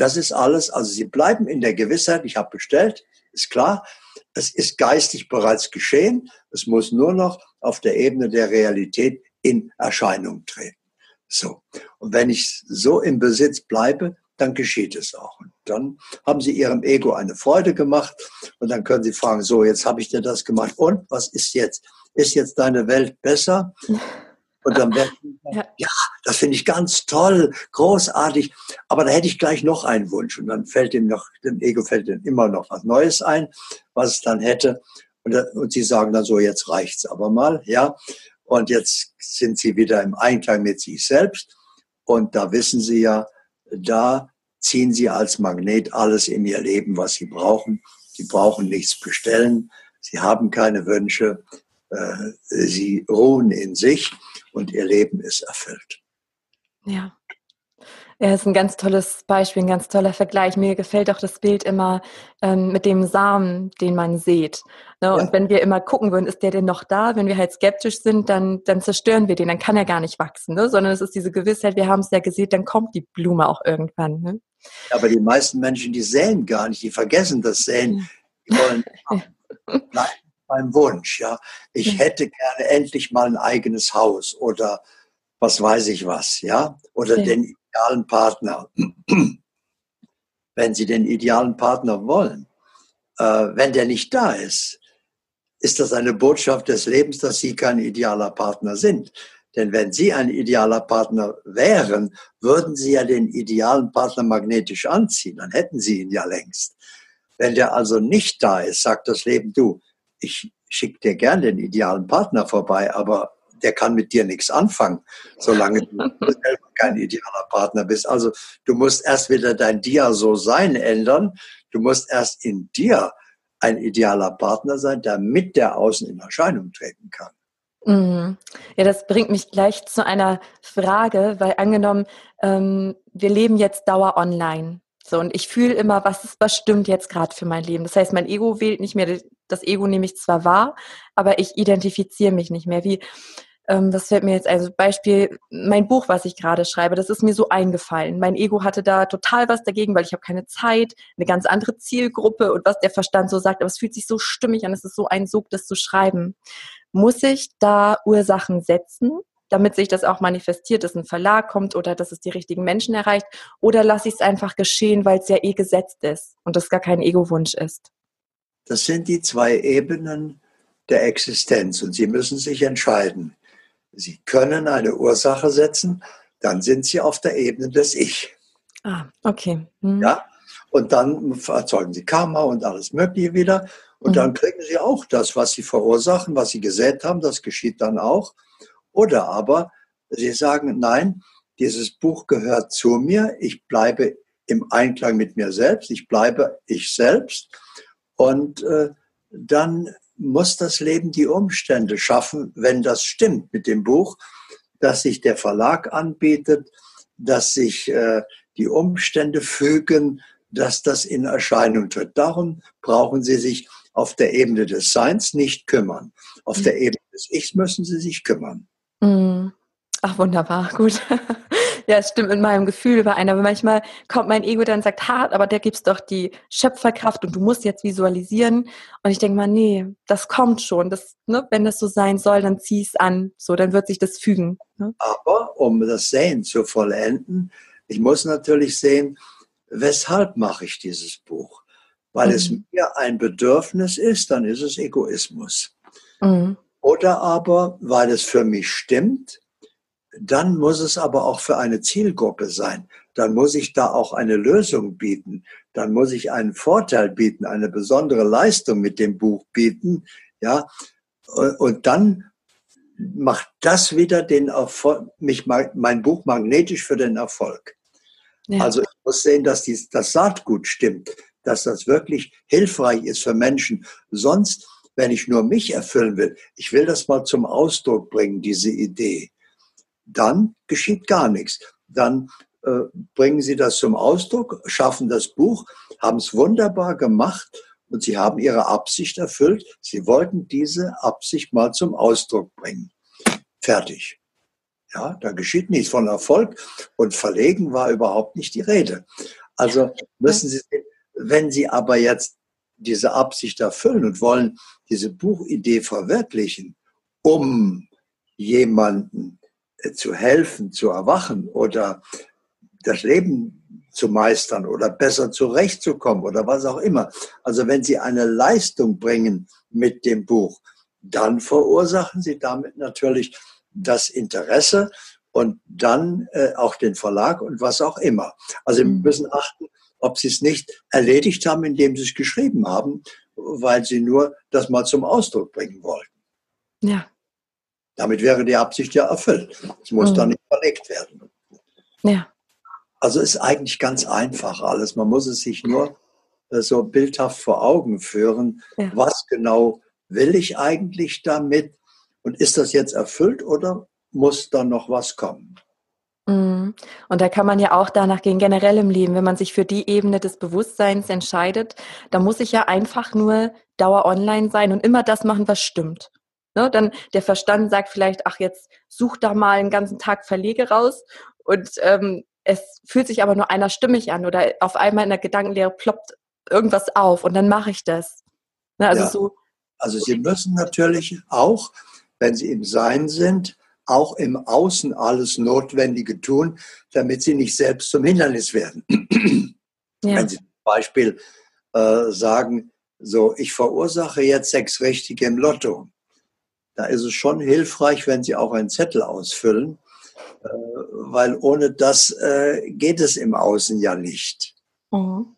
Das ist alles. Also sie bleiben in der Gewissheit, ich habe bestellt, ist klar. Es ist geistig bereits geschehen. Es muss nur noch auf der Ebene der Realität in Erscheinung treten. So. Und wenn ich so im Besitz bleibe, dann geschieht es auch. Und dann haben Sie Ihrem Ego eine Freude gemacht und dann können Sie fragen, so, jetzt habe ich dir das gemacht und was ist jetzt? Ist jetzt deine Welt besser? Und dann werden ja. ja, das finde ich ganz toll, großartig. Aber da hätte ich gleich noch einen Wunsch. Und dann fällt ihm noch, dem Ego fällt ihm immer noch was Neues ein, was es dann hätte. Und, und sie sagen dann so, jetzt reicht's aber mal, ja. Und jetzt sind sie wieder im Einklang mit sich selbst. Und da wissen sie ja, da ziehen sie als Magnet alles in ihr Leben, was sie brauchen. Sie brauchen nichts bestellen. Sie haben keine Wünsche. Äh, sie ruhen in sich und ihr Leben ist erfüllt. Ja. Ja, ist ein ganz tolles Beispiel, ein ganz toller Vergleich. Mir gefällt auch das Bild immer ähm, mit dem Samen, den man sieht. Ne? Ja. Und wenn wir immer gucken würden, ist der denn noch da? Wenn wir halt skeptisch sind, dann, dann zerstören wir den, dann kann er gar nicht wachsen. Ne? Sondern es ist diese Gewissheit, wir haben es ja gesehen, dann kommt die Blume auch irgendwann. Ne? Aber die meisten Menschen, die säen gar nicht, die vergessen das Säen. Die wollen (laughs) bleiben beim Wunsch. Ja, ich hätte gerne endlich mal ein eigenes Haus oder was weiß ich was, ja, oder ja. den idealen Partner. wenn Sie den idealen Partner wollen, äh, wenn der nicht da ist, ist das eine Botschaft des Lebens, dass Sie kein idealer Partner sind. Denn wenn Sie ein idealer Partner wären, würden Sie ja den idealen Partner magnetisch anziehen, dann hätten Sie ihn ja längst. Wenn der also nicht da ist, sagt das Leben, du, ich schicke dir gern den idealen Partner vorbei, aber der kann mit dir nichts anfangen, solange du (laughs) selber kein idealer Partner bist. Also du musst erst wieder dein Dia so sein ändern. Du musst erst in dir ein idealer Partner sein, damit der außen in Erscheinung treten kann. Mhm. Ja, das bringt mich gleich zu einer Frage, weil angenommen, ähm, wir leben jetzt Dauer online. So, und ich fühle immer, was ist, was stimmt jetzt gerade für mein Leben. Das heißt, mein Ego wählt nicht mehr, das Ego nehme ich zwar wahr, aber ich identifiziere mich nicht mehr. Wie, ähm, das fällt mir jetzt also Beispiel, mein Buch, was ich gerade schreibe, das ist mir so eingefallen. Mein Ego hatte da total was dagegen, weil ich habe keine Zeit, eine ganz andere Zielgruppe und was der Verstand so sagt, aber es fühlt sich so stimmig an, es ist so ein Sog, das zu schreiben. Muss ich da Ursachen setzen, damit sich das auch manifestiert, dass ein Verlag kommt oder dass es die richtigen Menschen erreicht? Oder lasse ich es einfach geschehen, weil es ja eh gesetzt ist und das gar kein Ego-Wunsch ist? Das sind die zwei Ebenen der Existenz und Sie müssen sich entscheiden. Sie können eine Ursache setzen, dann sind Sie auf der Ebene des Ich. Ah, okay. Hm. Ja, und dann erzeugen Sie Karma und alles Mögliche wieder. Und mhm. dann kriegen Sie auch das, was Sie verursachen, was Sie gesät haben, das geschieht dann auch. Oder aber Sie sagen, nein, dieses Buch gehört zu mir, ich bleibe im Einklang mit mir selbst, ich bleibe ich selbst. Und äh, dann muss das Leben die Umstände schaffen, wenn das stimmt mit dem Buch, dass sich der Verlag anbietet, dass sich äh, die Umstände fügen, dass das in Erscheinung tritt. Darum brauchen Sie sich auf der Ebene des Seins nicht kümmern. Auf mhm. der Ebene des Ichs müssen Sie sich kümmern. Mhm. Ach, wunderbar, gut. Ja, es stimmt mit meinem Gefühl überein. Aber manchmal kommt mein Ego dann und sagt, hart, aber der gibt's doch die Schöpferkraft und du musst jetzt visualisieren. Und ich denke mal, nee, das kommt schon. Das, ne, wenn das so sein soll, dann zieh es an. So, dann wird sich das fügen. Ne? Aber um das Sehen zu vollenden, ich muss natürlich sehen, weshalb mache ich dieses Buch? Weil mhm. es mir ein Bedürfnis ist, dann ist es Egoismus. Mhm. Oder aber, weil es für mich stimmt, dann muss es aber auch für eine Zielgruppe sein. Dann muss ich da auch eine Lösung bieten. Dann muss ich einen Vorteil bieten, eine besondere Leistung mit dem Buch bieten. Ja, und dann macht das wieder den Erfolg, mich mein Buch magnetisch für den Erfolg. Ja. Also ich muss sehen, dass die, das Saatgut stimmt, dass das wirklich hilfreich ist für Menschen. Sonst, wenn ich nur mich erfüllen will, ich will das mal zum Ausdruck bringen, diese Idee dann geschieht gar nichts. Dann äh, bringen Sie das zum Ausdruck, schaffen das Buch, haben es wunderbar gemacht und Sie haben Ihre Absicht erfüllt. Sie wollten diese Absicht mal zum Ausdruck bringen. Fertig. Ja, da geschieht nichts von Erfolg und verlegen war überhaupt nicht die Rede. Also müssen Sie, wenn Sie aber jetzt diese Absicht erfüllen und wollen diese Buchidee verwirklichen, um jemanden zu helfen, zu erwachen oder das Leben zu meistern oder besser zurechtzukommen oder was auch immer. Also wenn Sie eine Leistung bringen mit dem Buch, dann verursachen Sie damit natürlich das Interesse und dann äh, auch den Verlag und was auch immer. Also Sie mhm. müssen achten, ob Sie es nicht erledigt haben, indem Sie es geschrieben haben, weil Sie nur das mal zum Ausdruck bringen wollten. Ja, damit wäre die Absicht ja erfüllt. Es muss mhm. dann nicht verlegt werden. Ja. Also ist eigentlich ganz einfach alles. Man muss es sich nur äh, so bildhaft vor Augen führen. Ja. Was genau will ich eigentlich damit? Und ist das jetzt erfüllt oder muss da noch was kommen? Mhm. Und da kann man ja auch danach gehen, generell im Leben, wenn man sich für die Ebene des Bewusstseins entscheidet, da muss ich ja einfach nur Dauer online sein und immer das machen, was stimmt. Ne? Dann der Verstand sagt vielleicht, ach jetzt such da mal einen ganzen Tag Verlege raus und ähm, es fühlt sich aber nur einer stimmig an oder auf einmal in der Gedankenlehre ploppt irgendwas auf und dann mache ich das. Ne? Also, ja. so, also Sie müssen natürlich auch, wenn Sie im Sein sind, auch im Außen alles Notwendige tun, damit Sie nicht selbst zum Hindernis werden. Ja. Wenn Sie zum Beispiel äh, sagen, so, ich verursache jetzt sechs Richtige im Lotto da ist es schon hilfreich, wenn Sie auch einen Zettel ausfüllen, äh, weil ohne das äh, geht es im Außen ja nicht. Mhm.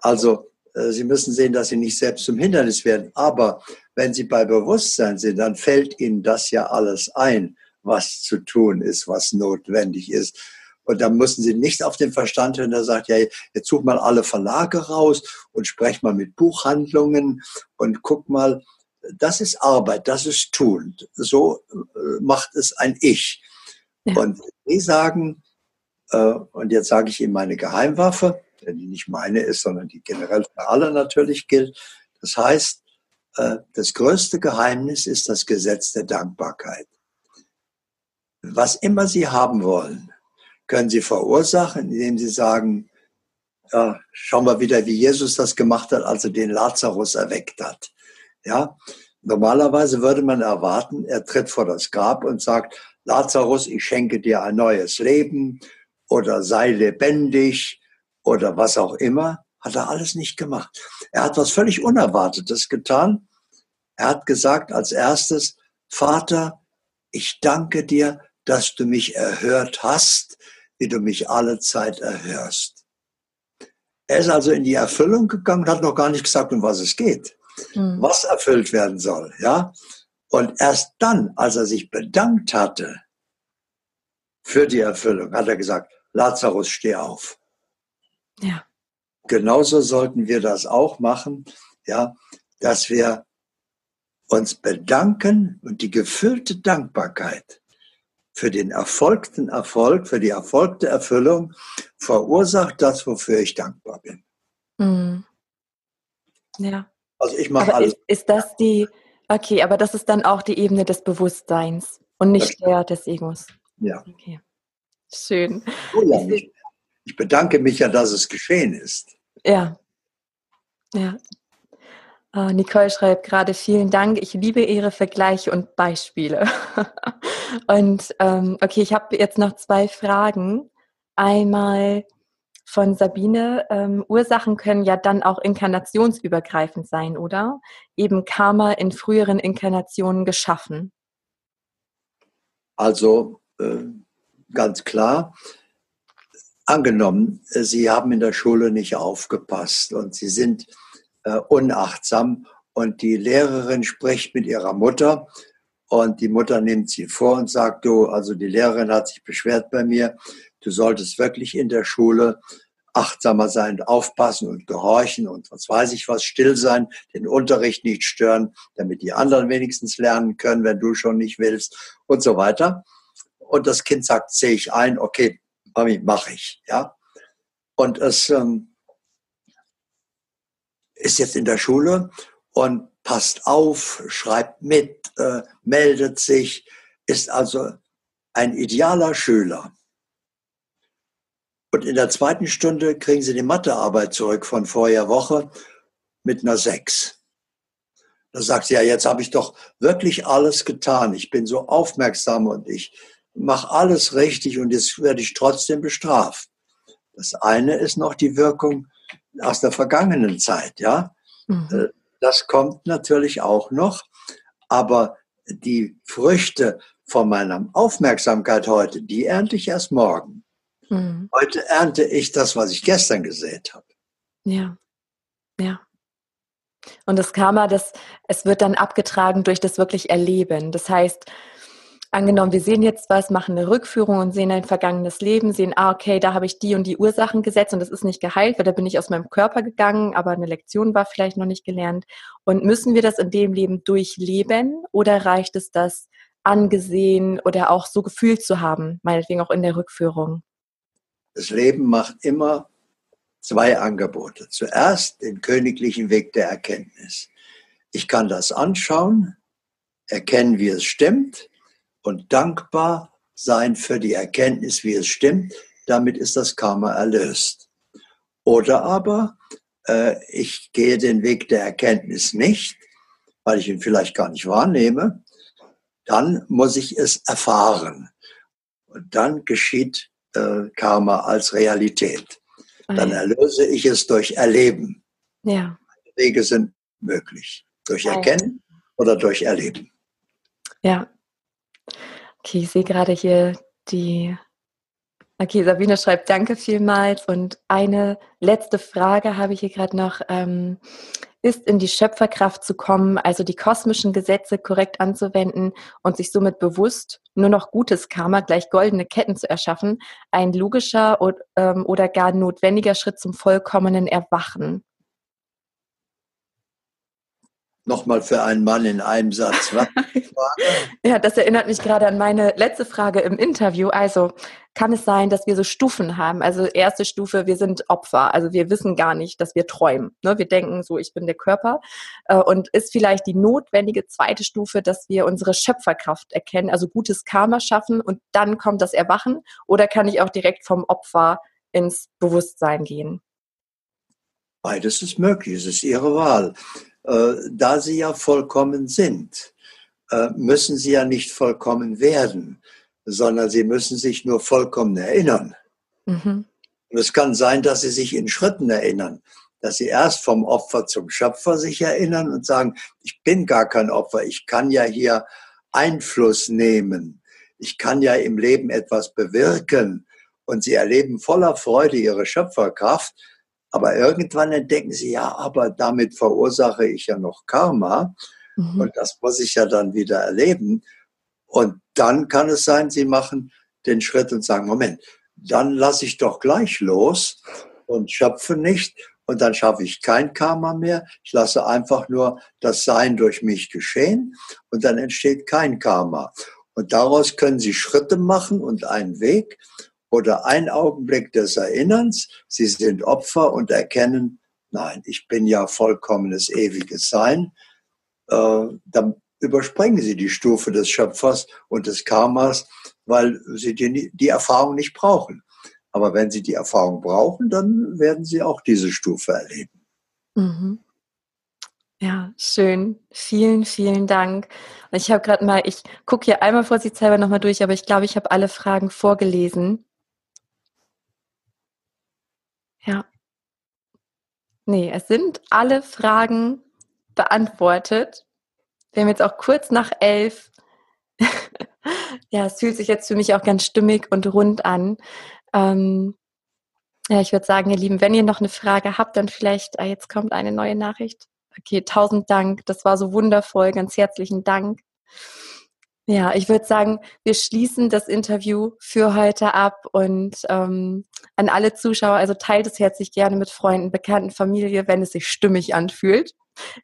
Also äh, Sie müssen sehen, dass Sie nicht selbst zum Hindernis werden. Aber wenn Sie bei Bewusstsein sind, dann fällt Ihnen das ja alles ein, was zu tun ist, was notwendig ist. Und dann müssen Sie nicht auf den Verstand hören, der sagt, ja, jetzt such mal alle Verlage raus und sprech mal mit Buchhandlungen und guck mal, das ist Arbeit, das ist Tun. So äh, macht es ein Ich. Ja. Und die sagen, äh, und jetzt sage ich Ihnen meine Geheimwaffe, die nicht meine ist, sondern die generell für alle natürlich gilt. Das heißt, äh, das größte Geheimnis ist das Gesetz der Dankbarkeit. Was immer Sie haben wollen, können Sie verursachen, indem Sie sagen, ja, schauen wir wieder, wie Jesus das gemacht hat, als er den Lazarus erweckt hat. Ja, normalerweise würde man erwarten, er tritt vor das Grab und sagt, Lazarus, ich schenke dir ein neues Leben oder sei lebendig oder was auch immer, hat er alles nicht gemacht. Er hat was völlig Unerwartetes getan. Er hat gesagt als erstes, Vater, ich danke dir, dass du mich erhört hast, wie du mich alle Zeit erhörst. Er ist also in die Erfüllung gegangen, hat noch gar nicht gesagt, um was es geht, mhm. was erfüllt werden soll, ja. Und erst dann, als er sich bedankt hatte für die Erfüllung, hat er gesagt, Lazarus, steh auf. Ja. Genauso sollten wir das auch machen, ja, dass wir uns bedanken und die gefüllte Dankbarkeit für den erfolgten Erfolg, für die erfolgte Erfüllung verursacht das, wofür ich dankbar bin. Mhm. Ja. Also ich mache alles. Ist, ist, das die, okay, aber das ist dann auch die Ebene des Bewusstseins und nicht der des Egos. Ja. Okay. Schön. Oh ja, ich, ich bedanke mich ja, dass es geschehen ist. Ja. Ja. Uh, Nicole schreibt gerade, vielen Dank. Ich liebe Ihre Vergleiche und Beispiele. (laughs) und ähm, okay, ich habe jetzt noch zwei Fragen. Einmal von Sabine. Ähm, Ursachen können ja dann auch inkarnationsübergreifend sein, oder? Eben Karma in früheren Inkarnationen geschaffen. Also äh, ganz klar, angenommen, Sie haben in der Schule nicht aufgepasst und Sie sind äh, unachtsam und die Lehrerin spricht mit ihrer Mutter und die Mutter nimmt sie vor und sagt, du, also die Lehrerin hat sich beschwert bei mir, du solltest wirklich in der Schule achtsamer sein, aufpassen und gehorchen und was weiß ich was, still sein, den Unterricht nicht stören, damit die anderen wenigstens lernen können, wenn du schon nicht willst und so weiter. Und das Kind sagt, sehe ich ein, okay, Mami, mache ich, ja. Und es ähm, ist jetzt in der Schule und passt auf, schreibt mit, äh, meldet sich, ist also ein idealer Schüler. Und in der zweiten Stunde kriegen sie die Mathearbeit zurück von vorher Woche mit einer 6. Da sagt sie, ja, jetzt habe ich doch wirklich alles getan. Ich bin so aufmerksam und ich mache alles richtig und jetzt werde ich trotzdem bestraft. Das eine ist noch die Wirkung aus der vergangenen Zeit, ja. Mhm. Äh, das kommt natürlich auch noch, aber die Früchte von meiner Aufmerksamkeit heute, die ernte ich erst morgen. Mhm. Heute ernte ich das, was ich gestern gesät habe. Ja, ja. Und das Karma, das, es wird dann abgetragen durch das wirklich Erleben. Das heißt, angenommen, wir sehen jetzt was, machen eine Rückführung und sehen ein vergangenes Leben, sehen, ah, okay, da habe ich die und die Ursachen gesetzt und das ist nicht geheilt, weil da bin ich aus meinem Körper gegangen, aber eine Lektion war vielleicht noch nicht gelernt. Und müssen wir das in dem Leben durchleben oder reicht es das angesehen oder auch so gefühlt zu haben, meinetwegen auch in der Rückführung? Das Leben macht immer zwei Angebote. Zuerst den königlichen Weg der Erkenntnis. Ich kann das anschauen, erkennen, wie es stimmt, und dankbar sein für die Erkenntnis, wie es stimmt. Damit ist das Karma erlöst. Oder aber äh, ich gehe den Weg der Erkenntnis nicht, weil ich ihn vielleicht gar nicht wahrnehme. Dann muss ich es erfahren. Und dann geschieht äh, Karma als Realität. Dann erlöse ich es durch Erleben. Ja. Wege sind möglich. Durch Erkennen oder durch Erleben. Ja, Okay, ich sehe gerade hier die. Okay, Sabine schreibt Danke vielmals. Und eine letzte Frage habe ich hier gerade noch. Ähm, ist, in die Schöpferkraft zu kommen, also die kosmischen Gesetze korrekt anzuwenden und sich somit bewusst nur noch gutes Karma gleich goldene Ketten zu erschaffen, ein logischer ähm, oder gar notwendiger Schritt zum vollkommenen Erwachen. Nochmal für einen Mann in einem Satz. (laughs) Ja, das erinnert mich gerade an meine letzte Frage im Interview. Also kann es sein, dass wir so Stufen haben? Also erste Stufe, wir sind Opfer. Also wir wissen gar nicht, dass wir träumen. Ne? Wir denken so, ich bin der Körper. Äh, und ist vielleicht die notwendige zweite Stufe, dass wir unsere Schöpferkraft erkennen, also gutes Karma schaffen und dann kommt das Erwachen? Oder kann ich auch direkt vom Opfer ins Bewusstsein gehen? Beides ist möglich, es ist Ihre Wahl. Äh, da sie ja vollkommen sind, äh, müssen sie ja nicht vollkommen werden, sondern sie müssen sich nur vollkommen erinnern. Mhm. Und es kann sein, dass sie sich in Schritten erinnern, dass sie erst vom Opfer zum Schöpfer sich erinnern und sagen, ich bin gar kein Opfer, ich kann ja hier Einfluss nehmen, ich kann ja im Leben etwas bewirken. Und sie erleben voller Freude ihre Schöpferkraft aber irgendwann entdecken sie, ja, aber damit verursache ich ja noch Karma. Mhm. Und das muss ich ja dann wieder erleben. Und dann kann es sein, sie machen den Schritt und sagen, Moment, dann lasse ich doch gleich los und schöpfe nicht. Und dann schaffe ich kein Karma mehr. Ich lasse einfach nur das Sein durch mich geschehen. Und dann entsteht kein Karma. Und daraus können Sie Schritte machen und einen Weg oder ein Augenblick des Erinnerns, sie sind Opfer und erkennen, nein, ich bin ja vollkommenes ewiges Sein, äh, dann überspringen sie die Stufe des Schöpfers und des Karmas, weil sie die, die Erfahrung nicht brauchen. Aber wenn sie die Erfahrung brauchen, dann werden sie auch diese Stufe erleben. Mhm. Ja, schön. Vielen, vielen Dank. Ich habe gerade mal, ich gucke hier einmal vorsichtshalber nochmal durch, aber ich glaube, ich habe alle Fragen vorgelesen. Ja. Nee, es sind alle Fragen beantwortet. Wir haben jetzt auch kurz nach elf. (laughs) ja, es fühlt sich jetzt für mich auch ganz stimmig und rund an. Ähm, ja, ich würde sagen, ihr Lieben, wenn ihr noch eine Frage habt, dann vielleicht, ah, jetzt kommt eine neue Nachricht. Okay, tausend Dank. Das war so wundervoll. Ganz herzlichen Dank. Ja, ich würde sagen, wir schließen das Interview für heute ab und ähm, an alle Zuschauer, also teilt es herzlich gerne mit Freunden, Bekannten, Familie, wenn es sich stimmig anfühlt.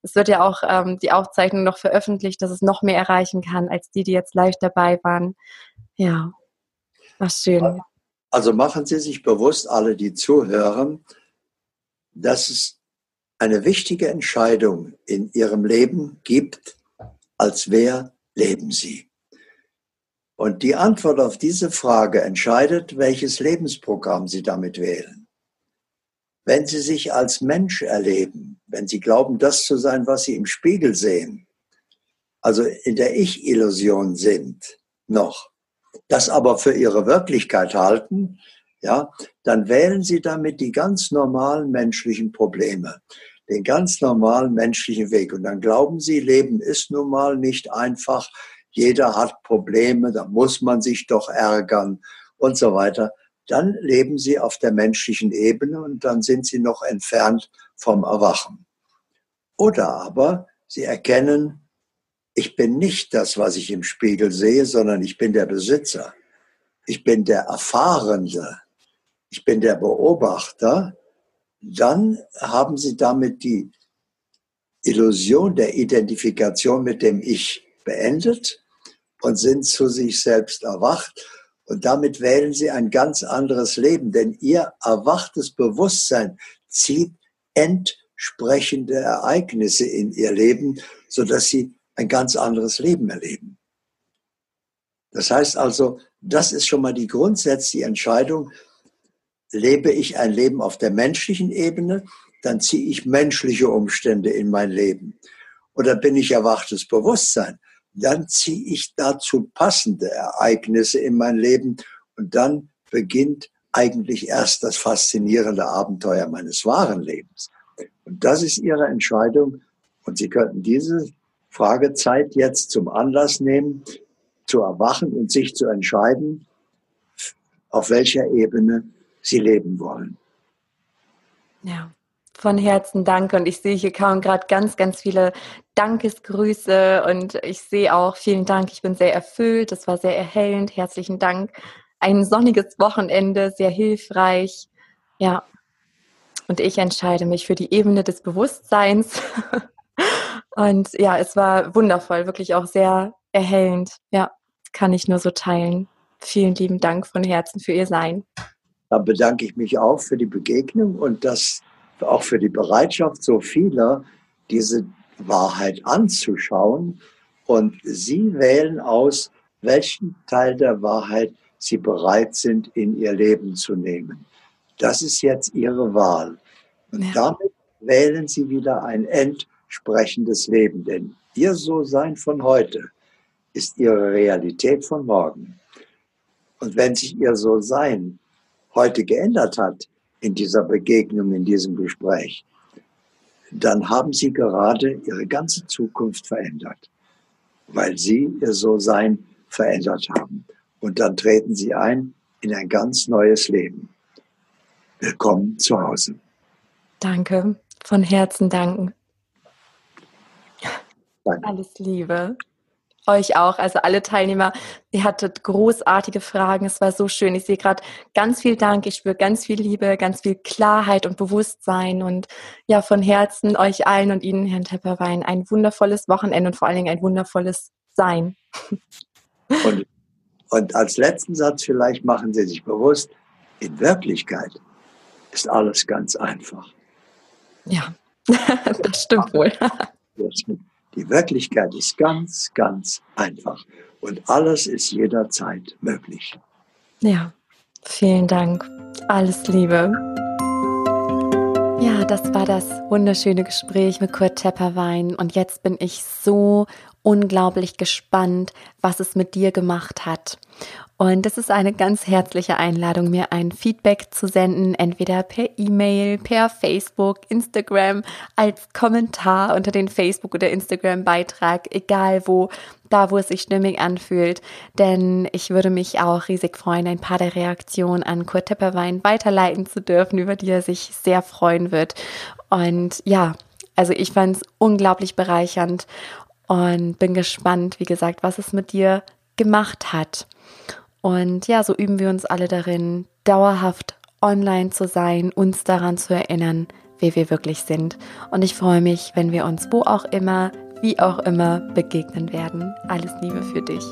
Es wird ja auch ähm, die Aufzeichnung noch veröffentlicht, dass es noch mehr erreichen kann, als die, die jetzt live dabei waren. Ja, war schön. Also machen Sie sich bewusst, alle, die zuhören, dass es eine wichtige Entscheidung in Ihrem Leben gibt, als wer leben Sie. Und die Antwort auf diese Frage entscheidet, welches Lebensprogramm Sie damit wählen. Wenn Sie sich als Mensch erleben, wenn Sie glauben, das zu sein, was Sie im Spiegel sehen, also in der Ich-Illusion sind, noch, das aber für Ihre Wirklichkeit halten, ja, dann wählen Sie damit die ganz normalen menschlichen Probleme, den ganz normalen menschlichen Weg. Und dann glauben Sie, Leben ist nun mal nicht einfach, jeder hat Probleme, da muss man sich doch ärgern und so weiter, dann leben sie auf der menschlichen Ebene und dann sind sie noch entfernt vom Erwachen. Oder aber sie erkennen, ich bin nicht das, was ich im Spiegel sehe, sondern ich bin der Besitzer. Ich bin der Erfahrende. Ich bin der Beobachter. Dann haben sie damit die Illusion der Identifikation mit dem Ich beendet und sind zu sich selbst erwacht. Und damit wählen sie ein ganz anderes Leben, denn ihr erwachtes Bewusstsein zieht entsprechende Ereignisse in ihr Leben, sodass sie ein ganz anderes Leben erleben. Das heißt also, das ist schon mal die grundsätzliche Entscheidung. Lebe ich ein Leben auf der menschlichen Ebene, dann ziehe ich menschliche Umstände in mein Leben. Oder bin ich erwachtes Bewusstsein, dann ziehe ich dazu passende Ereignisse in mein Leben und dann beginnt eigentlich erst das faszinierende Abenteuer meines wahren Lebens. Und das ist Ihre Entscheidung. Und Sie könnten diese Fragezeit jetzt zum Anlass nehmen, zu erwachen und sich zu entscheiden, auf welcher Ebene Sie leben wollen. Ja, von Herzen danke. Und ich sehe hier kaum gerade ganz, ganz viele Dankesgrüße und ich sehe auch vielen Dank. Ich bin sehr erfüllt. Das war sehr erhellend. Herzlichen Dank. Ein sonniges Wochenende, sehr hilfreich. Ja. Und ich entscheide mich für die Ebene des Bewusstseins. (laughs) und ja, es war wundervoll, wirklich auch sehr erhellend. Ja, kann ich nur so teilen. Vielen lieben Dank von Herzen für Ihr Sein. Da bedanke ich mich auch für die Begegnung und das auch für die Bereitschaft so vieler, diese Wahrheit anzuschauen. Und Sie wählen aus, welchen Teil der Wahrheit Sie bereit sind, in Ihr Leben zu nehmen. Das ist jetzt Ihre Wahl. Und ja. damit wählen Sie wieder ein entsprechendes Leben. Denn Ihr So-Sein von heute ist Ihre Realität von morgen. Und wenn sich Ihr So-Sein heute geändert hat in dieser Begegnung, in diesem Gespräch, dann haben Sie gerade Ihre ganze Zukunft verändert, weil Sie Ihr So-Sein verändert haben. Und dann treten Sie ein in ein ganz neues Leben. Willkommen zu Hause. Danke, von Herzen danken. Danke. Alles Liebe euch auch, also alle Teilnehmer. Ihr hattet großartige Fragen. Es war so schön. Ich sehe gerade ganz viel Dank. Ich spüre ganz viel Liebe, ganz viel Klarheit und Bewusstsein. Und ja, von Herzen euch allen und Ihnen, Herrn Tepperwein, ein wundervolles Wochenende und vor allen Dingen ein wundervolles Sein. Und, und als letzten Satz vielleicht machen Sie sich bewusst, in Wirklichkeit ist alles ganz einfach. Ja, (laughs) das stimmt wohl. Die Wirklichkeit ist ganz, ganz einfach und alles ist jederzeit möglich. Ja, vielen Dank. Alles Liebe. Ja, das war das wunderschöne Gespräch mit Kurt Tepperwein und jetzt bin ich so unglaublich gespannt, was es mit dir gemacht hat. Und das ist eine ganz herzliche Einladung, mir ein Feedback zu senden, entweder per E-Mail, per Facebook, Instagram, als Kommentar unter den Facebook- oder Instagram-Beitrag, egal wo, da wo es sich stimmig anfühlt. Denn ich würde mich auch riesig freuen, ein paar der Reaktionen an Kurt Tepperwein weiterleiten zu dürfen, über die er sich sehr freuen wird. Und ja, also ich fand es unglaublich bereichernd und bin gespannt, wie gesagt, was es mit dir gemacht hat. Und ja, so üben wir uns alle darin, dauerhaft online zu sein, uns daran zu erinnern, wer wir wirklich sind. Und ich freue mich, wenn wir uns wo auch immer, wie auch immer begegnen werden. Alles Liebe für dich.